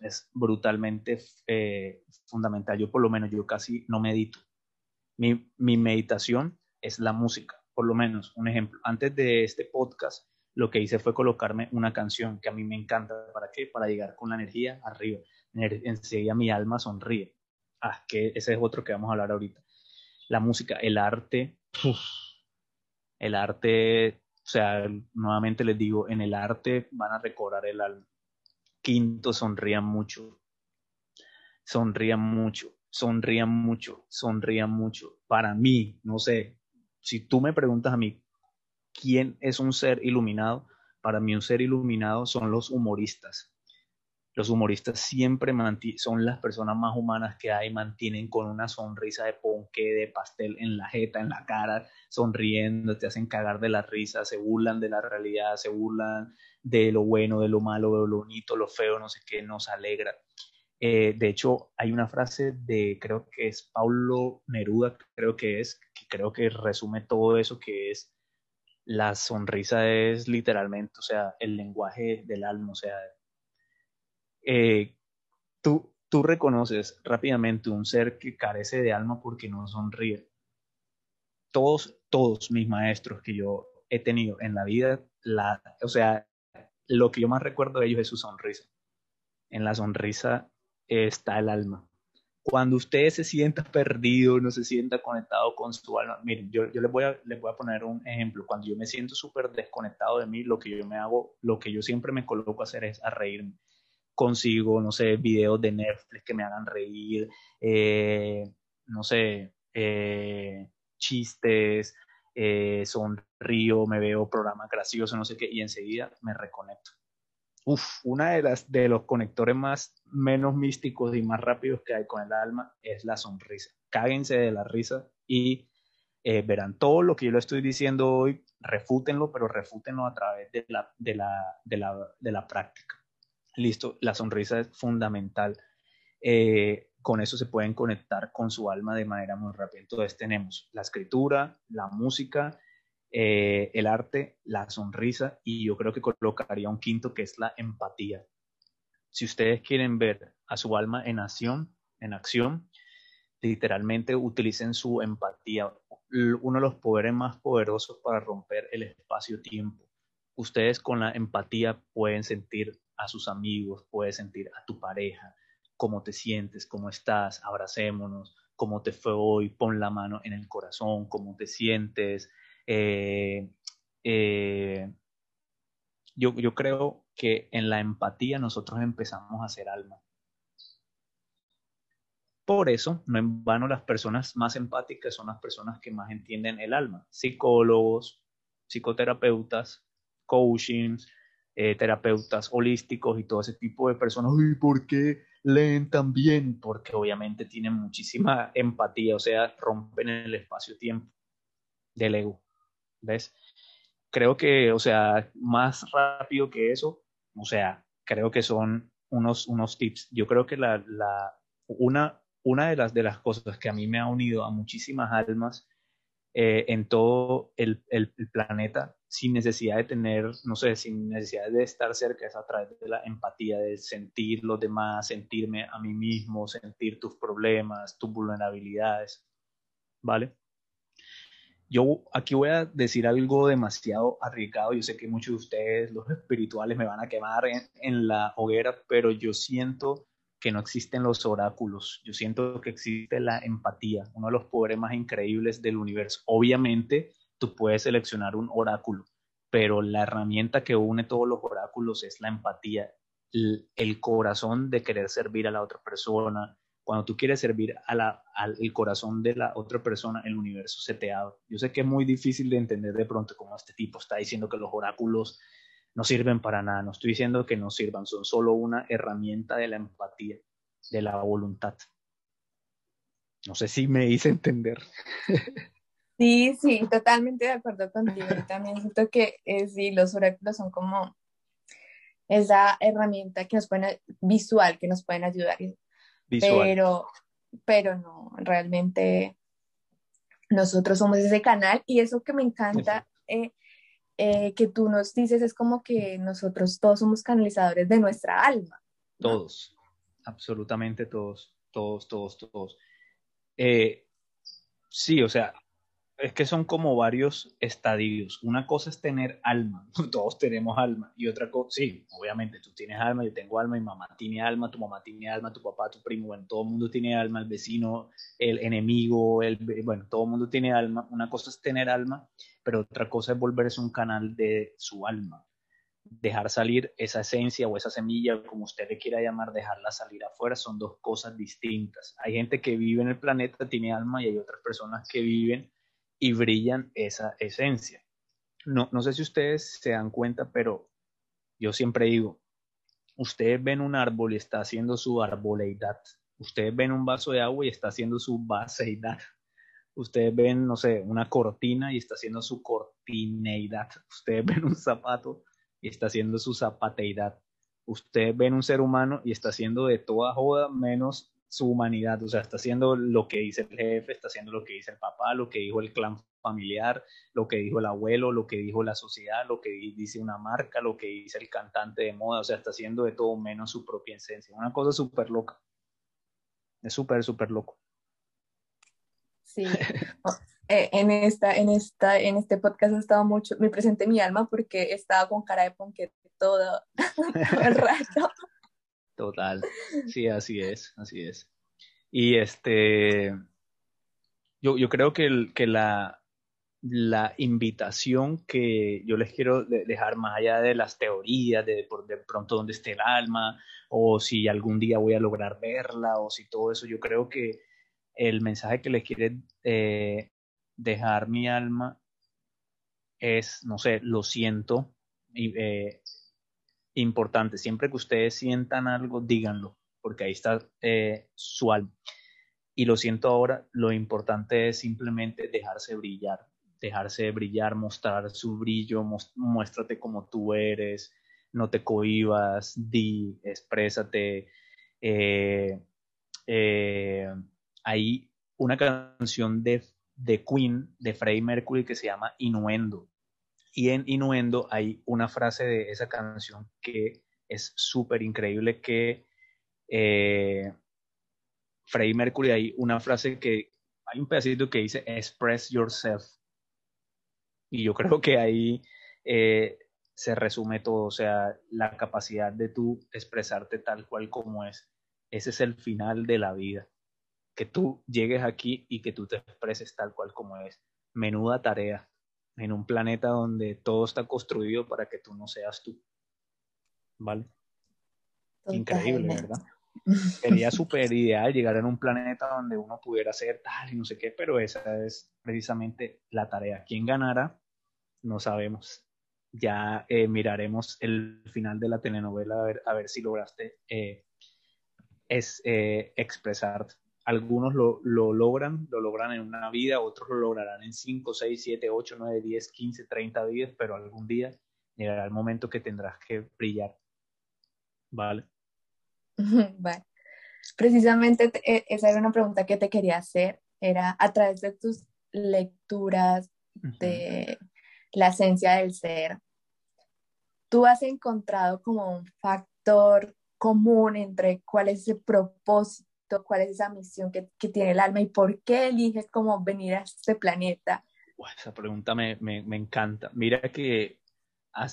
es brutalmente eh, fundamental. Yo por lo menos, yo casi no medito. Mi, mi, meditación es la música, por lo menos, un ejemplo. Antes de este podcast, lo que hice fue colocarme una canción que a mí me encanta. ¿Para qué? Para llegar con la energía arriba. Enseguida mi alma sonríe. Ah, que ese es otro que vamos a hablar ahorita. La música, el arte. el arte o sea, nuevamente les digo, en el arte van a recobrar el alma. Quinto, sonrían mucho. Sonrían mucho, sonrían mucho, sonrían mucho. Para mí, no sé, si tú me preguntas a mí, ¿quién es un ser iluminado? Para mí un ser iluminado son los humoristas los humoristas siempre son las personas más humanas que hay, mantienen con una sonrisa de ponque, de pastel en la jeta, en la cara, sonriendo, te hacen cagar de la risa, se burlan de la realidad, se burlan de lo bueno, de lo malo, de lo bonito, lo feo, no sé qué, nos alegra. Eh, de hecho, hay una frase de, creo que es Paulo Neruda, creo que es, que creo que resume todo eso, que es, la sonrisa es literalmente, o sea, el lenguaje del alma, o sea, eh, tú, tú reconoces rápidamente un ser que carece de alma porque no sonríe. Todos, todos mis maestros que yo he tenido en la vida, o sea, lo que yo más recuerdo de ellos es su sonrisa. En la sonrisa está el alma. Cuando usted se sienta perdido, no se sienta conectado con su alma, miren, yo, yo les, voy a, les voy a poner un ejemplo. Cuando yo me siento súper desconectado de mí, lo que yo me hago, lo que yo siempre me coloco a hacer es a reírme consigo, no sé, videos de Netflix que me hagan reír, eh, no sé, eh, chistes, eh, sonrío, me veo programas graciosos, no sé qué, y enseguida me reconecto. uf, una de las de los conectores más menos místicos y más rápidos que hay con el alma es la sonrisa. Cáguense de la risa y eh, verán todo lo que yo le estoy diciendo hoy, refútenlo, pero refútenlo a través de la, de la, de la, de la práctica. Listo, la sonrisa es fundamental. Eh, con eso se pueden conectar con su alma de manera muy rápida. Entonces tenemos la escritura, la música, eh, el arte, la sonrisa y yo creo que colocaría un quinto que es la empatía. Si ustedes quieren ver a su alma en acción, en acción, literalmente utilicen su empatía, uno de los poderes más poderosos para romper el espacio-tiempo. Ustedes con la empatía pueden sentir a sus amigos, pueden sentir a tu pareja, cómo te sientes, cómo estás, abracémonos, cómo te fue hoy, pon la mano en el corazón, cómo te sientes. Eh, eh, yo, yo creo que en la empatía nosotros empezamos a hacer alma. Por eso, no en vano, las personas más empáticas son las personas que más entienden el alma. Psicólogos, psicoterapeutas, coaching, eh, terapeutas holísticos y todo ese tipo de personas. ¿Y por qué leen tan bien? Porque obviamente tienen muchísima empatía, o sea, rompen el espacio-tiempo del ego. ¿Ves? Creo que, o sea, más rápido que eso, o sea, creo que son unos, unos tips. Yo creo que la, la, una, una de las, de las cosas que a mí me ha unido a muchísimas almas eh, en todo el, el, planeta sin necesidad de tener, no sé, sin necesidad de estar cerca, es a través de la empatía, de sentir los demás, sentirme a mí mismo, sentir tus problemas, tus vulnerabilidades, ¿vale? Yo aquí voy a decir algo demasiado arriesgado, yo sé que muchos de ustedes, los espirituales, me van a quemar en, la hoguera, pero yo siento que no existen los oráculos. Yo siento que existe la empatía, uno de los poderes más increíbles del universo. Obviamente, tú puedes seleccionar un oráculo, pero la herramienta que une todos los oráculos es la empatía, el, corazón de querer servir a la otra persona. Cuando tú quieres servir a la, al el corazón de la otra persona, el universo se te abre. Yo sé que es muy difícil de entender de pronto cómo este tipo está diciendo que los oráculos no sirven para nada. No estoy diciendo que no sirvan, son solo una herramienta de la empatía, de la voluntad. No sé si me hice entender. Sí, sí, totalmente de acuerdo contigo. Yo también siento que eh, sí, los oráculos son como esa herramienta que nos pueden, visual, que nos pueden ayudar. Pero, pero no, realmente nosotros somos ese canal y eso que me encanta eh, eh, que tú nos dices es como que nosotros todos somos canalizadores de nuestra alma. Todos, absolutamente todos, todos, todos, todos. Eh, sí, o sea, es que son como varios estadios. Una cosa es tener alma, todos tenemos alma, y otra cosa, sí, obviamente tú tienes alma, yo tengo alma, mi mamá tiene alma, tu mamá tiene alma, tu papá, tu primo, bueno, todo el mundo tiene alma, el vecino, el enemigo, el, bueno, todo el mundo tiene alma. Una cosa es tener alma, pero otra cosa es volverse un canal de su alma. Dejar salir esa esencia o esa semilla, como usted le quiera llamar, dejarla salir afuera, son dos cosas distintas. Hay gente que vive en el planeta, tiene alma, y hay otras personas que viven y brillan esa esencia. No, no sé si ustedes se dan cuenta, pero yo siempre digo, ustedes ven un árbol y está haciendo su arboleidad. Ustedes ven un vaso de agua y está haciendo su vaseidad. Ustedes ven, no sé, una cortina y está haciendo su cortineidad. Ustedes ven un zapato y está haciendo su zapateidad. Ustedes ven un ser humano y está haciendo de toda joda menos su humanidad, o sea, está haciendo lo que dice el jefe, está haciendo lo que dice el papá, lo que dijo el clan familiar, lo que dijo el abuelo, lo que dijo la sociedad, lo que dice una marca, lo que dice el cantante de moda, o sea, está haciendo de todo menos su propia esencia. Una cosa súper loca. Es súper, súper loco. Sí. Eh, en, esta, en, esta, en este podcast ha estado mucho, me presenté mi alma porque he estado con cara de ponquete todo, todo el rato. Total, sí, así es, así es. Y este, yo, yo creo que, que la, la invitación que yo les quiero dejar más allá de las teorías, de, de pronto dónde esté el alma, o si algún día voy a lograr verla, o si todo eso, yo creo que el mensaje que les quiere eh, dejar mi alma es, no sé, lo siento, y, eh, importante, siempre que ustedes sientan algo, díganlo, porque ahí está eh, su alma. Y lo siento ahora, lo importante es simplemente dejarse brillar, dejarse brillar, mostrar su brillo, muéstrate como tú eres, no te cohibas, di, exprésate. Eh, eh, hay una canción de, de Queen, de Freddie Mercury, que se llama Innuendo. Y en Innuendo hay una frase de esa canción que es súper increíble que eh, Freddie Mercury hay una frase que hay un pedacito que dice express yourself y yo creo que ahí eh, se resume todo, o sea, la capacidad de tú expresarte tal cual como es. Ese es el final de la vida. Que tú llegues aquí y que tú te expreses tal cual como es. Menuda tarea en un planeta donde todo está construido para que tú no seas tú. ¿Vale? Increíble, ¿verdad? Sería súper ideal llegar a un planeta donde uno pudiera ser tal y no sé qué, pero esa es precisamente la tarea. ¿Quién ganará? No sabemos. Ya eh, miraremos el final de la telenovela a ver, a ver si lograste eh, es, eh, expresar. Algunos lo, lo, logran, lo logran en una vida, otros lo lograrán en 5, 6, 7, 8, 9, 10, 15, 30 vidas, pero algún día llegará el momento que tendrás que brillar. ¿Vale? Vale. Precisamente e, esa era una pregunta que te quería hacer. Era a través de tus lecturas de la esencia del ser, ¿tú has encontrado como un factor común entre cuál es ese propósito, cuál es esa misión que, que tiene el alma y por qué eliges como venir a este planeta? esa pregunta me, me, me encanta. Mira que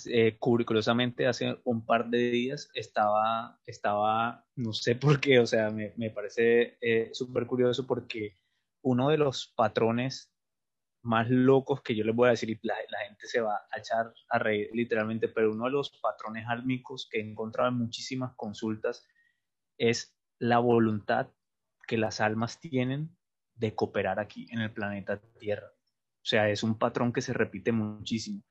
eh, curiosamente hace un par de días estaba, estaba, no sé por qué, o sea, me, me parece eh, súper curioso porque uno de los patrones más locos que yo les voy a decir, y la, la, gente se va a echar a reír literalmente, pero uno de los patrones álmicos que he encontrado en muchísimas consultas es la voluntad que las almas tienen de cooperar aquí en el planeta Tierra. O sea, es un patrón que se repite muchísimo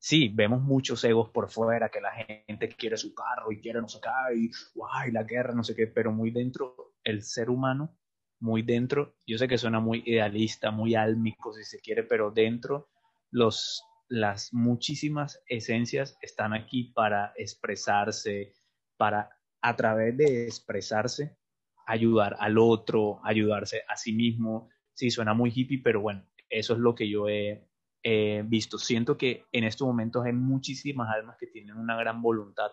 sí, vemos muchos egos por fuera, que la gente quiere su carro y quiere no sé qué, y guay, la guerra, no sé qué, pero muy dentro, el ser humano, muy dentro, yo sé que suena muy idealista, muy álmico si se quiere, pero dentro los, las muchísimas esencias están aquí para expresarse, para a través de expresarse, ayudar al otro, ayudarse a sí mismo. Sí, suena muy hippie, pero bueno, eso es lo que yo he, visto. Siento que en estos momentos hay muchísimas almas que tienen una gran voluntad,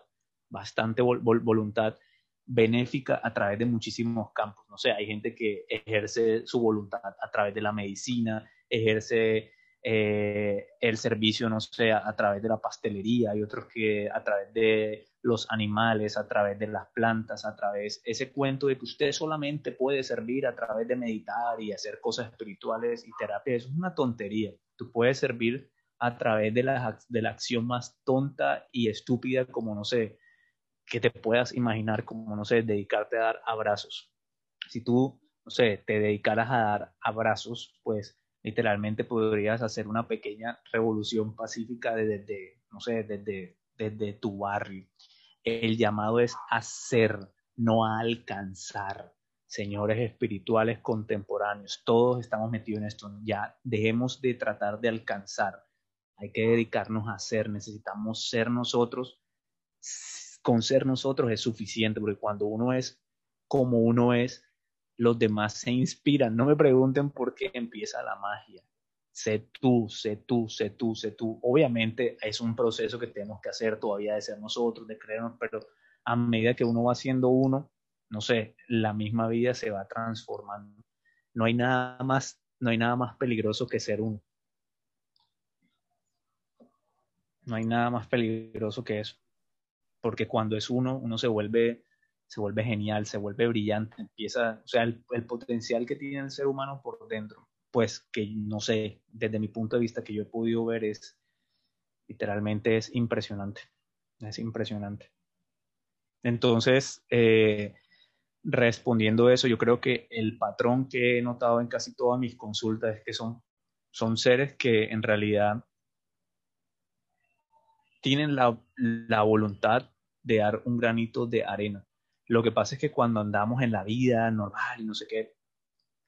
bastante voluntad benéfica a través de muchísimos campos. No sé, hay gente que ejerce su voluntad a través de la medicina, ejerce eh, el servicio, no sé, a, través de la pastelería, hay otros que a través de los animales, a través de las plantas, a través ese cuento de que usted solamente puede servir a través de meditar y hacer cosas espirituales y terapia, eso es una tontería. Tú puedes servir a través de la, de la acción más tonta y estúpida como, no sé, que te puedas imaginar, como, no sé, dedicarte a dar abrazos. Si tú, no sé, te dedicaras a dar abrazos, pues literalmente podrías hacer una pequeña revolución pacífica desde, no sé, desde, desde tu barrio. El llamado es hacer, no alcanzar. Señores espirituales contemporáneos, todos estamos metidos en esto. Ya dejemos de tratar de alcanzar. Hay que dedicarnos a ser. Necesitamos ser nosotros. Con ser nosotros es suficiente, porque cuando uno es como uno es, los demás se inspiran. No me pregunten por qué empieza la magia. Sé tú, sé tú, sé tú, sé tú. Obviamente es un proceso que tenemos que hacer todavía de ser nosotros, de creernos, pero a medida que uno va siendo uno, no sé, la misma vida se va transformando. No hay nada más, no hay nada más peligroso que ser uno. No hay nada más peligroso que eso. Porque cuando es uno, uno se vuelve se vuelve genial, se vuelve brillante, empieza, o sea, el, potencial que tiene el ser humano por dentro, pues que no sé, desde mi punto de vista que yo he podido ver es, literalmente es impresionante, es impresionante. Entonces, eh, respondiendo a eso, yo creo que el patrón que he notado en casi todas mis consultas es que son, son seres que en realidad tienen la, la voluntad de dar un granito de arena. Lo que pasa es que cuando andamos en la vida normal y no sé qué,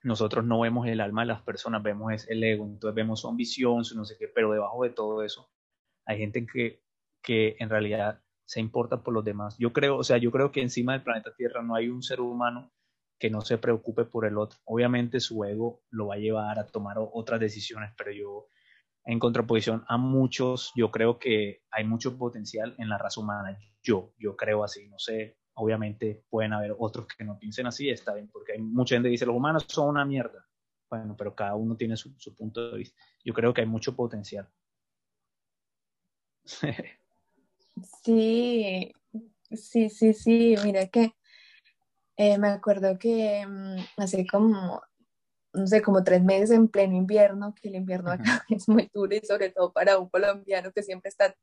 nosotros no vemos el alma de las personas, vemos el ego, entonces vemos su ambición, su no sé qué, pero debajo de todo eso hay gente que, que en realidad se importa por los demás. Yo creo, o sea, yo creo que encima del planeta Tierra no hay un ser humano que no se preocupe por el otro. Obviamente su ego lo va a llevar a tomar otras decisiones, pero yo, en contraposición a muchos, yo creo que hay mucho potencial en la raza humana. Yo, yo creo así, no sé, obviamente pueden haber otros que no piensen así, está bien, porque hay mucha gente que dice los humanos son una mierda. Bueno, pero cada uno tiene su, su punto de vista. Yo creo que hay mucho potencial. sí, sí, sí, sí, mira que eh, me acuerdo que mm, hace como, no sé, como tres meses en pleno invierno, que el invierno acá es muy duro y sobre todo para un colombiano que siempre está,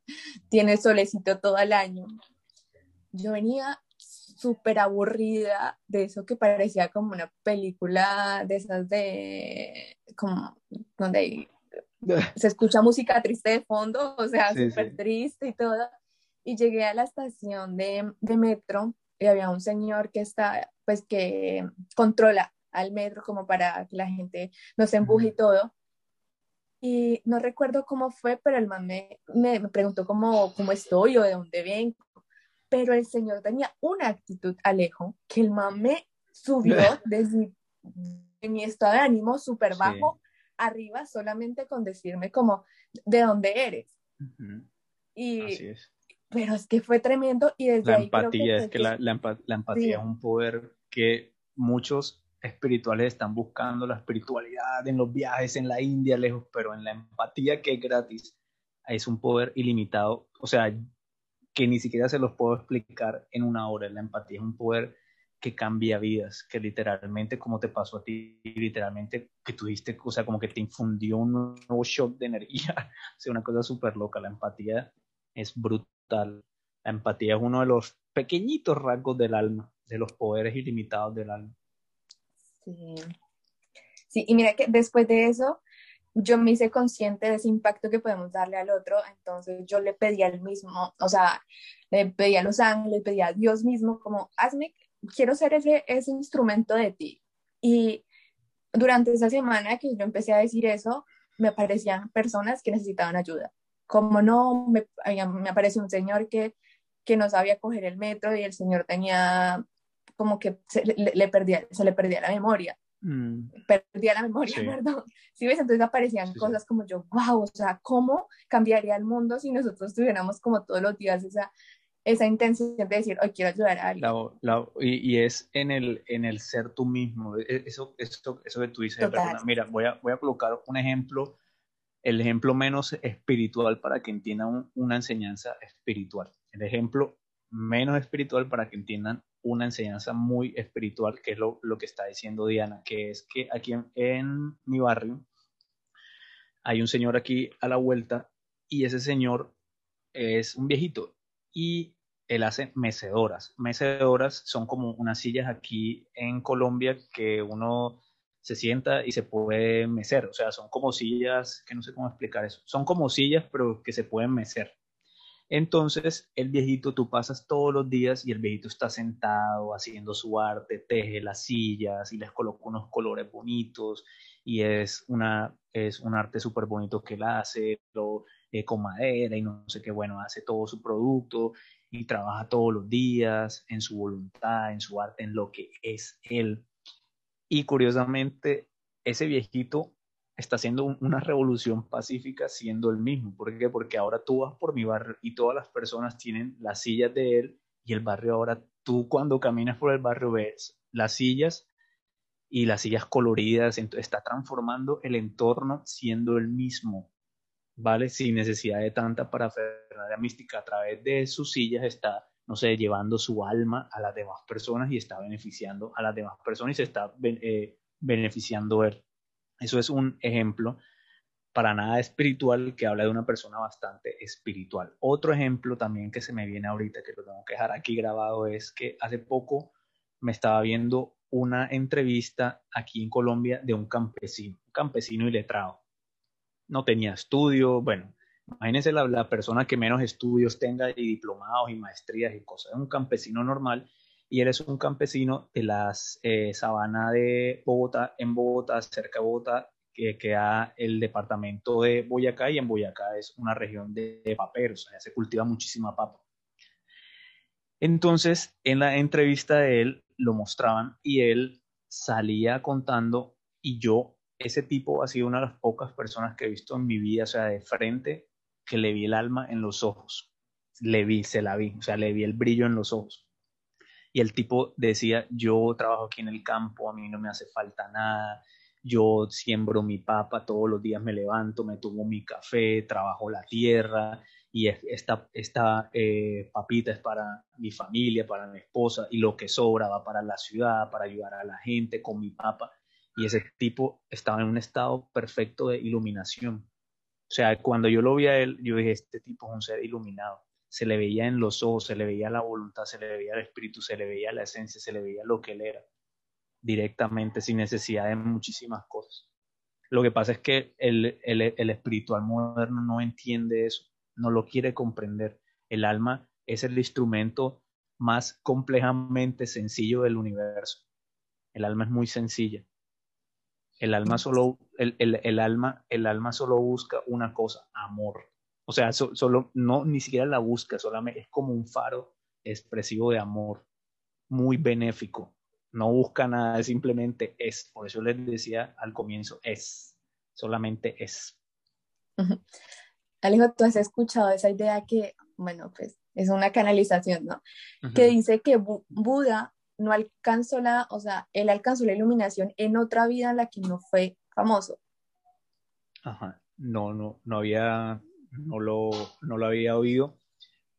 tiene solecito todo el año. Yo venía súper aburrida de eso que parecía como una película de esas de, como, donde se escucha música triste de fondo, o sea, súper triste y todo. Y llegué a la estación de, de metro y había un señor que está, pues que controla al metro como para que la gente no se empuje y todo. Y no recuerdo cómo fue, pero el man me, me, preguntó cómo, cómo estoy o de dónde vengo. Pero el señor tenía una actitud, Alejo, que el man me subió desde mi estado de ánimo súper bajo arriba solamente con decirme como, ¿de dónde eres? Y Así es. pero es que fue tremendo y desde la empatía, es que la, la, empatía es un poder que muchos espirituales están buscando, la espiritualidad en los viajes en la India lejos, pero en la empatía que es gratis es un poder ilimitado, o sea, que ni siquiera se los puedo explicar en una hora, la empatía es un poder que cambia vidas, que literalmente como te pasó a ti, literalmente que tuviste, o sea, como que te infundió un nuevo shock de energía, o sea, una cosa súper loca, la empatía es brutal la empatía es uno de los pequeñitos rasgos del alma, de los poderes ilimitados del alma. Sí. Sí, y mira que después de eso, yo me hice consciente de ese impacto que podemos darle al otro, entonces yo le pedí al mismo, o sea, le pedí a los ángeles, le pedí a Dios mismo, como, hazme, quiero ser ese, ese instrumento de ti. Y durante esa semana que yo empecé a decir eso, me aparecían personas que necesitaban ayuda como no, me, me apareció un señor que, que no sabía coger el metro y el señor tenía como que se le, perdía, se le perdía la memoria. Mm. Perdía la memoria, perdón. ¿Sí ves? Entonces aparecían cosas como yo, wow, o sea, ¿cómo cambiaría el mundo si nosotros tuviéramos como todos los días esa, esa intención de decir, hoy quiero ayudar a alguien? y, y, es en el, en el ser tú mismo, e, eso, eso, eso que tú dices, mira, voy a, voy a colocar un ejemplo el ejemplo menos espiritual para que entiendan una enseñanza espiritual. El ejemplo menos espiritual para que entiendan una enseñanza muy espiritual, que es lo, que está diciendo Diana, que es que aquí en, mi barrio hay un señor aquí a la vuelta y ese señor es un viejito y él hace mecedoras. Mecedoras son como unas sillas aquí en Colombia que uno se sienta y se puede mecer. O sea, son como sillas, que no sé cómo explicar eso. Son como sillas, pero que se pueden mecer. Entonces, el viejito, tú pasas todos los días y el viejito está sentado haciendo su arte, teje las sillas y les coloca unos colores bonitos y es, una, es un arte súper bonito que él hace, lo, eh, con madera y no sé qué, bueno, hace todo su producto y trabaja todos los días en su voluntad, en su arte, en lo que es él. Y curiosamente, ese viejito está haciendo una revolución pacífica siendo el mismo. ¿Por qué? Porque ahora tú vas por mi barrio y todas las personas tienen las sillas de él y el barrio ahora, tú cuando caminas por el barrio ves las sillas y las sillas coloridas, entonces está transformando el entorno siendo el mismo, ¿vale? Sin necesidad de tanta parafernalia mística. A través de sus sillas está no sé, llevando su alma a las demás personas y está beneficiando a las demás personas y se está eh, beneficiando él. Eso es un ejemplo para nada espiritual que habla de una persona bastante espiritual. Otro ejemplo también que se me viene ahorita, que lo tengo que dejar aquí grabado, es que hace poco me estaba viendo una entrevista aquí en Colombia de un campesino, un campesino iletrado. No tenía estudio, bueno, Imagínense la, la, persona que menos estudios tenga y diplomados y maestrías y cosas. Un campesino normal y él es un campesino de las eh, sabana de Bogotá, en Bogotá, cerca de Bogotá, que queda el departamento de Boyacá y en Boyacá es una región de, de paperos, o sea, se cultiva muchísima papa. Entonces, en la entrevista de él lo mostraban y él salía contando y yo, ese tipo ha sido una de las pocas personas que he visto en mi vida, o sea, de frente, que le vi el alma en los ojos. Le vi, se la vi, o sea, le vi el brillo en los ojos. Y el tipo decía, yo trabajo aquí en el campo, a mí no me hace falta nada, yo siembro mi papa, todos los días me levanto, me tomo mi café, trabajo la tierra y esta, esta eh, papita es para mi familia, para mi esposa y lo que sobra va para la ciudad, para ayudar a la gente con mi papa. Y ese tipo estaba en un estado perfecto de iluminación. O sea, cuando yo lo vi a él, yo dije, este tipo es un ser iluminado. Se le veía en los ojos, se le veía la voluntad, se le veía el espíritu, se le veía la esencia, se le veía lo que él era directamente, sin necesidad de muchísimas cosas. Lo que pasa es que el, el, el espiritual moderno no entiende eso, no lo quiere comprender. El alma es el instrumento más complejamente sencillo del universo. El alma es muy sencilla. El alma solo, el, el, el alma, el alma solo busca una cosa, amor. O sea, solo, no, ni siquiera la busca, solamente es como un faro expresivo de amor, muy benéfico no busca nada, simplemente es. Por eso les decía al comienzo, es, solamente es. Alejo, tú has escuchado esa idea que, bueno, pues es una canalización, ¿no? Que dice que Buda no alcanzó la, o sea, él alcanzó la iluminación en otra vida en la que no fue famoso. Ajá, no, no, no había, no lo, no lo había oído,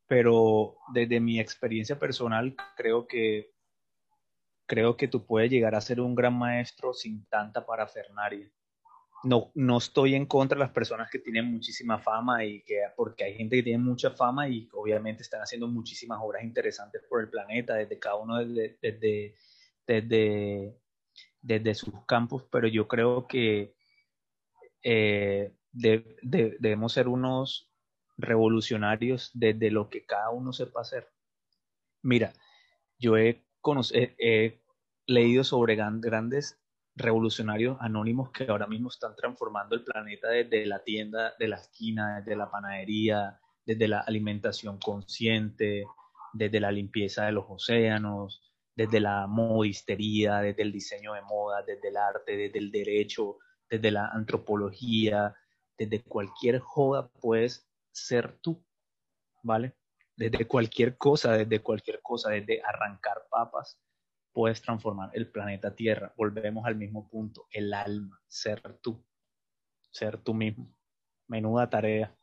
pero desde mi experiencia personal creo que creo que tú puedes llegar a ser un gran maestro sin tanta parafernaria. No, no estoy en contra de las personas que tienen muchísima fama y que, porque hay gente que tiene mucha fama y obviamente están haciendo muchísimas obras interesantes por el planeta, desde cada uno desde, desde, desde, sus campos, pero yo creo que eh, debemos ser unos revolucionarios desde lo que cada uno sepa hacer. Mira, yo he he, leído sobre grandes revolucionarios anónimos que ahora mismo están transformando el planeta desde la tienda de la esquina, desde la panadería, desde la alimentación consciente, desde la limpieza de los océanos, desde la modistería, desde el diseño de moda, desde el arte, desde el derecho, desde la antropología, desde cualquier joda puedes ser tú, ¿vale? desde cualquier cosa, desde cualquier cosa, desde arrancar papas, puedes transformar el planeta Tierra. Volvemos al mismo punto, el alma, ser tú, ser tú mismo. Menuda tarea.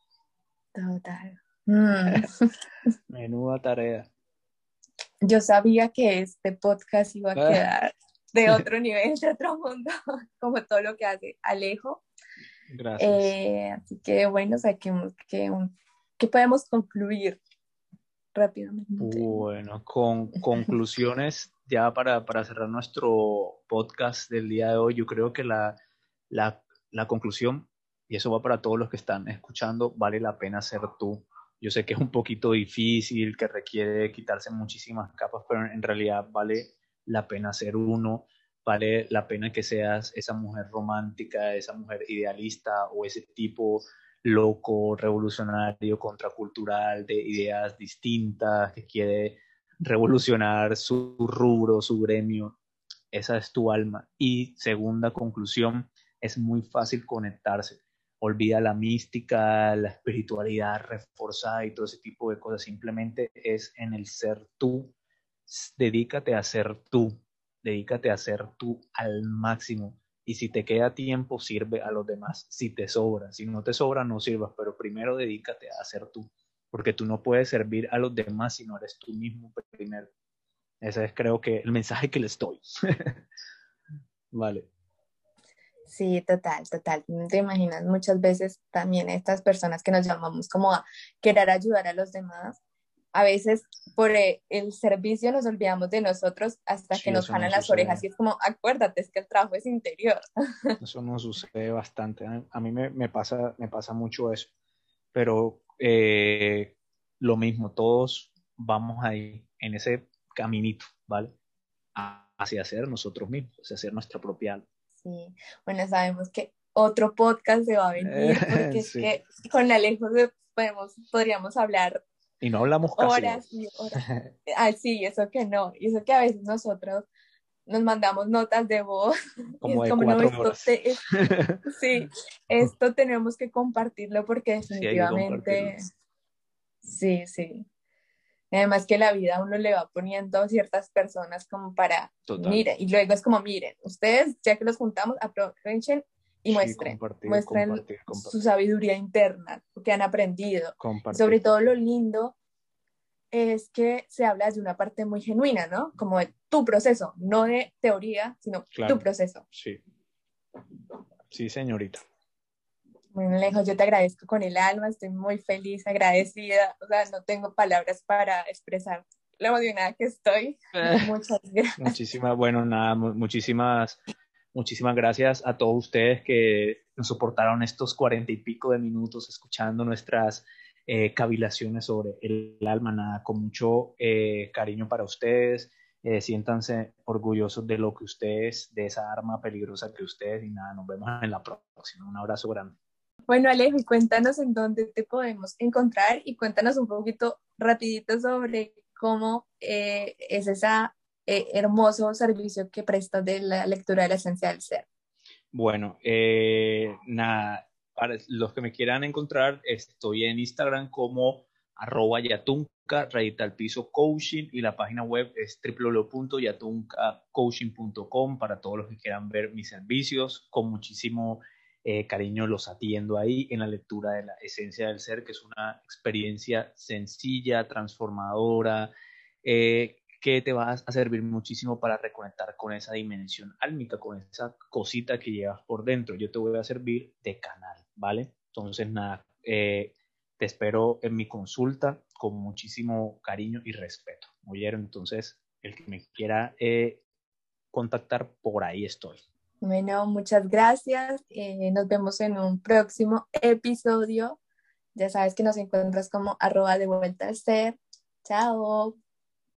Total. Mm. Menuda tarea. Yo sabía que este podcast iba a ah. quedar de otro nivel, de otro mundo, como todo lo que hace Alejo. Gracias. Eh, así que bueno, saquemos que, que podemos concluir rápidamente. Bueno, con conclusiones ya para, para, cerrar nuestro podcast del día de hoy, yo creo que la, la, la, conclusión, y eso va para todos los que están escuchando, vale la pena ser tú. Yo sé que es un poquito difícil, que requiere quitarse muchísimas capas, pero en realidad vale la pena ser uno, vale la pena que seas esa mujer romántica, esa mujer idealista o ese tipo loco, revolucionario, contracultural, de ideas distintas, que quiere revolucionar su rubro, su gremio. Esa es tu alma. Y segunda conclusión, es muy fácil conectarse. Olvida la mística, la espiritualidad reforzada y todo ese tipo de cosas. Simplemente es en el ser tú. Dedícate a ser tú. Dedícate a ser tú al máximo y si te queda tiempo, sirve a los demás. Si te sobra, si no te sobra, no sirvas, pero primero dedícate a hacer tú, porque tú no puedes servir a los demás si no eres tú mismo primero. Ese es creo que el mensaje que les doy. vale. Sí, total, total. Te imaginas muchas veces también estas personas que nos llamamos como a querer ayudar a los demás a veces por eh, el servicio nos olvidamos de nosotros hasta que nos jalan las orejas y es como, acuérdate, es que el trabajo es interior. Eso nos sucede bastante. A mí me, me, pasa, me pasa mucho eso. pero eh, lo mismo, todos vamos ahí en ese caminito, ¿vale? Hacia ser nosotros mismos, hacia ser nuestra propia alma. Sí, bueno, sabemos que otro podcast se va a venir, porque es que con Alejo podemos, podríamos hablar y no hablamos casi horas y horas. Ah, sí, eso que no. Y eso que a veces nosotros nos mandamos notas de voz. Como de cuatro horas. sí, esto tenemos que compartirlo porque definitivamente... Sí, sí, Además que la vida uno le va poniendo ciertas personas como para, miren, y luego es como, miren, ustedes ya que los juntamos, aprovechen y muestren, muestren su sabiduría interna, lo que han aprendido. Sobre todo lo lindo es que se habla de una parte muy genuina, ¿no? Como de tu proceso, no de teoría, sino tu proceso. Sí. Sí, señorita. Bueno, lejos, yo te agradezco con el alma, estoy muy feliz, agradecida, o sea, no tengo palabras para expresar lo emocionada que estoy. Muchas gracias. Muchísimas, bueno, nada, muchísimas Muchísimas gracias a todos ustedes que nos soportaron estos cuarenta y pico de minutos escuchando nuestras eh, cavilaciones sobre el alma. Nada, con mucho eh, cariño para ustedes. Eh, siéntanse orgullosos de lo que ustedes, de esa arma peligrosa que ustedes. Y nada, nos vemos en la próxima. Un abrazo grande. Bueno, Alejo, cuéntanos en dónde te podemos encontrar y cuéntanos un poquito rapidito sobre cómo es esa eh, hermoso servicio que prestas de la lectura de la esencia del ser. Bueno, eh, nada, para los que me quieran encontrar, estoy en Instagram como arroba yatunca, piso coaching y la página web es www.yatuncacoaching.com para todos los que quieran ver mis servicios. Con muchísimo eh, cariño los atiendo ahí en la lectura de la esencia del ser, que es una experiencia sencilla, transformadora, eh, que te va a servir muchísimo para reconectar con esa dimensión álmica, con esa cosita que llevas por dentro. Yo te voy a servir de canal, ¿vale? Entonces, nada, eh, te espero en mi consulta con muchísimo cariño y respeto. ¿Oyeron? Entonces, el que me quiera eh, contactar, por ahí estoy. Bueno, muchas gracias. Eh, nos vemos en un próximo episodio. Ya sabes que nos encuentras como arroba de vuelta a ser. Chao.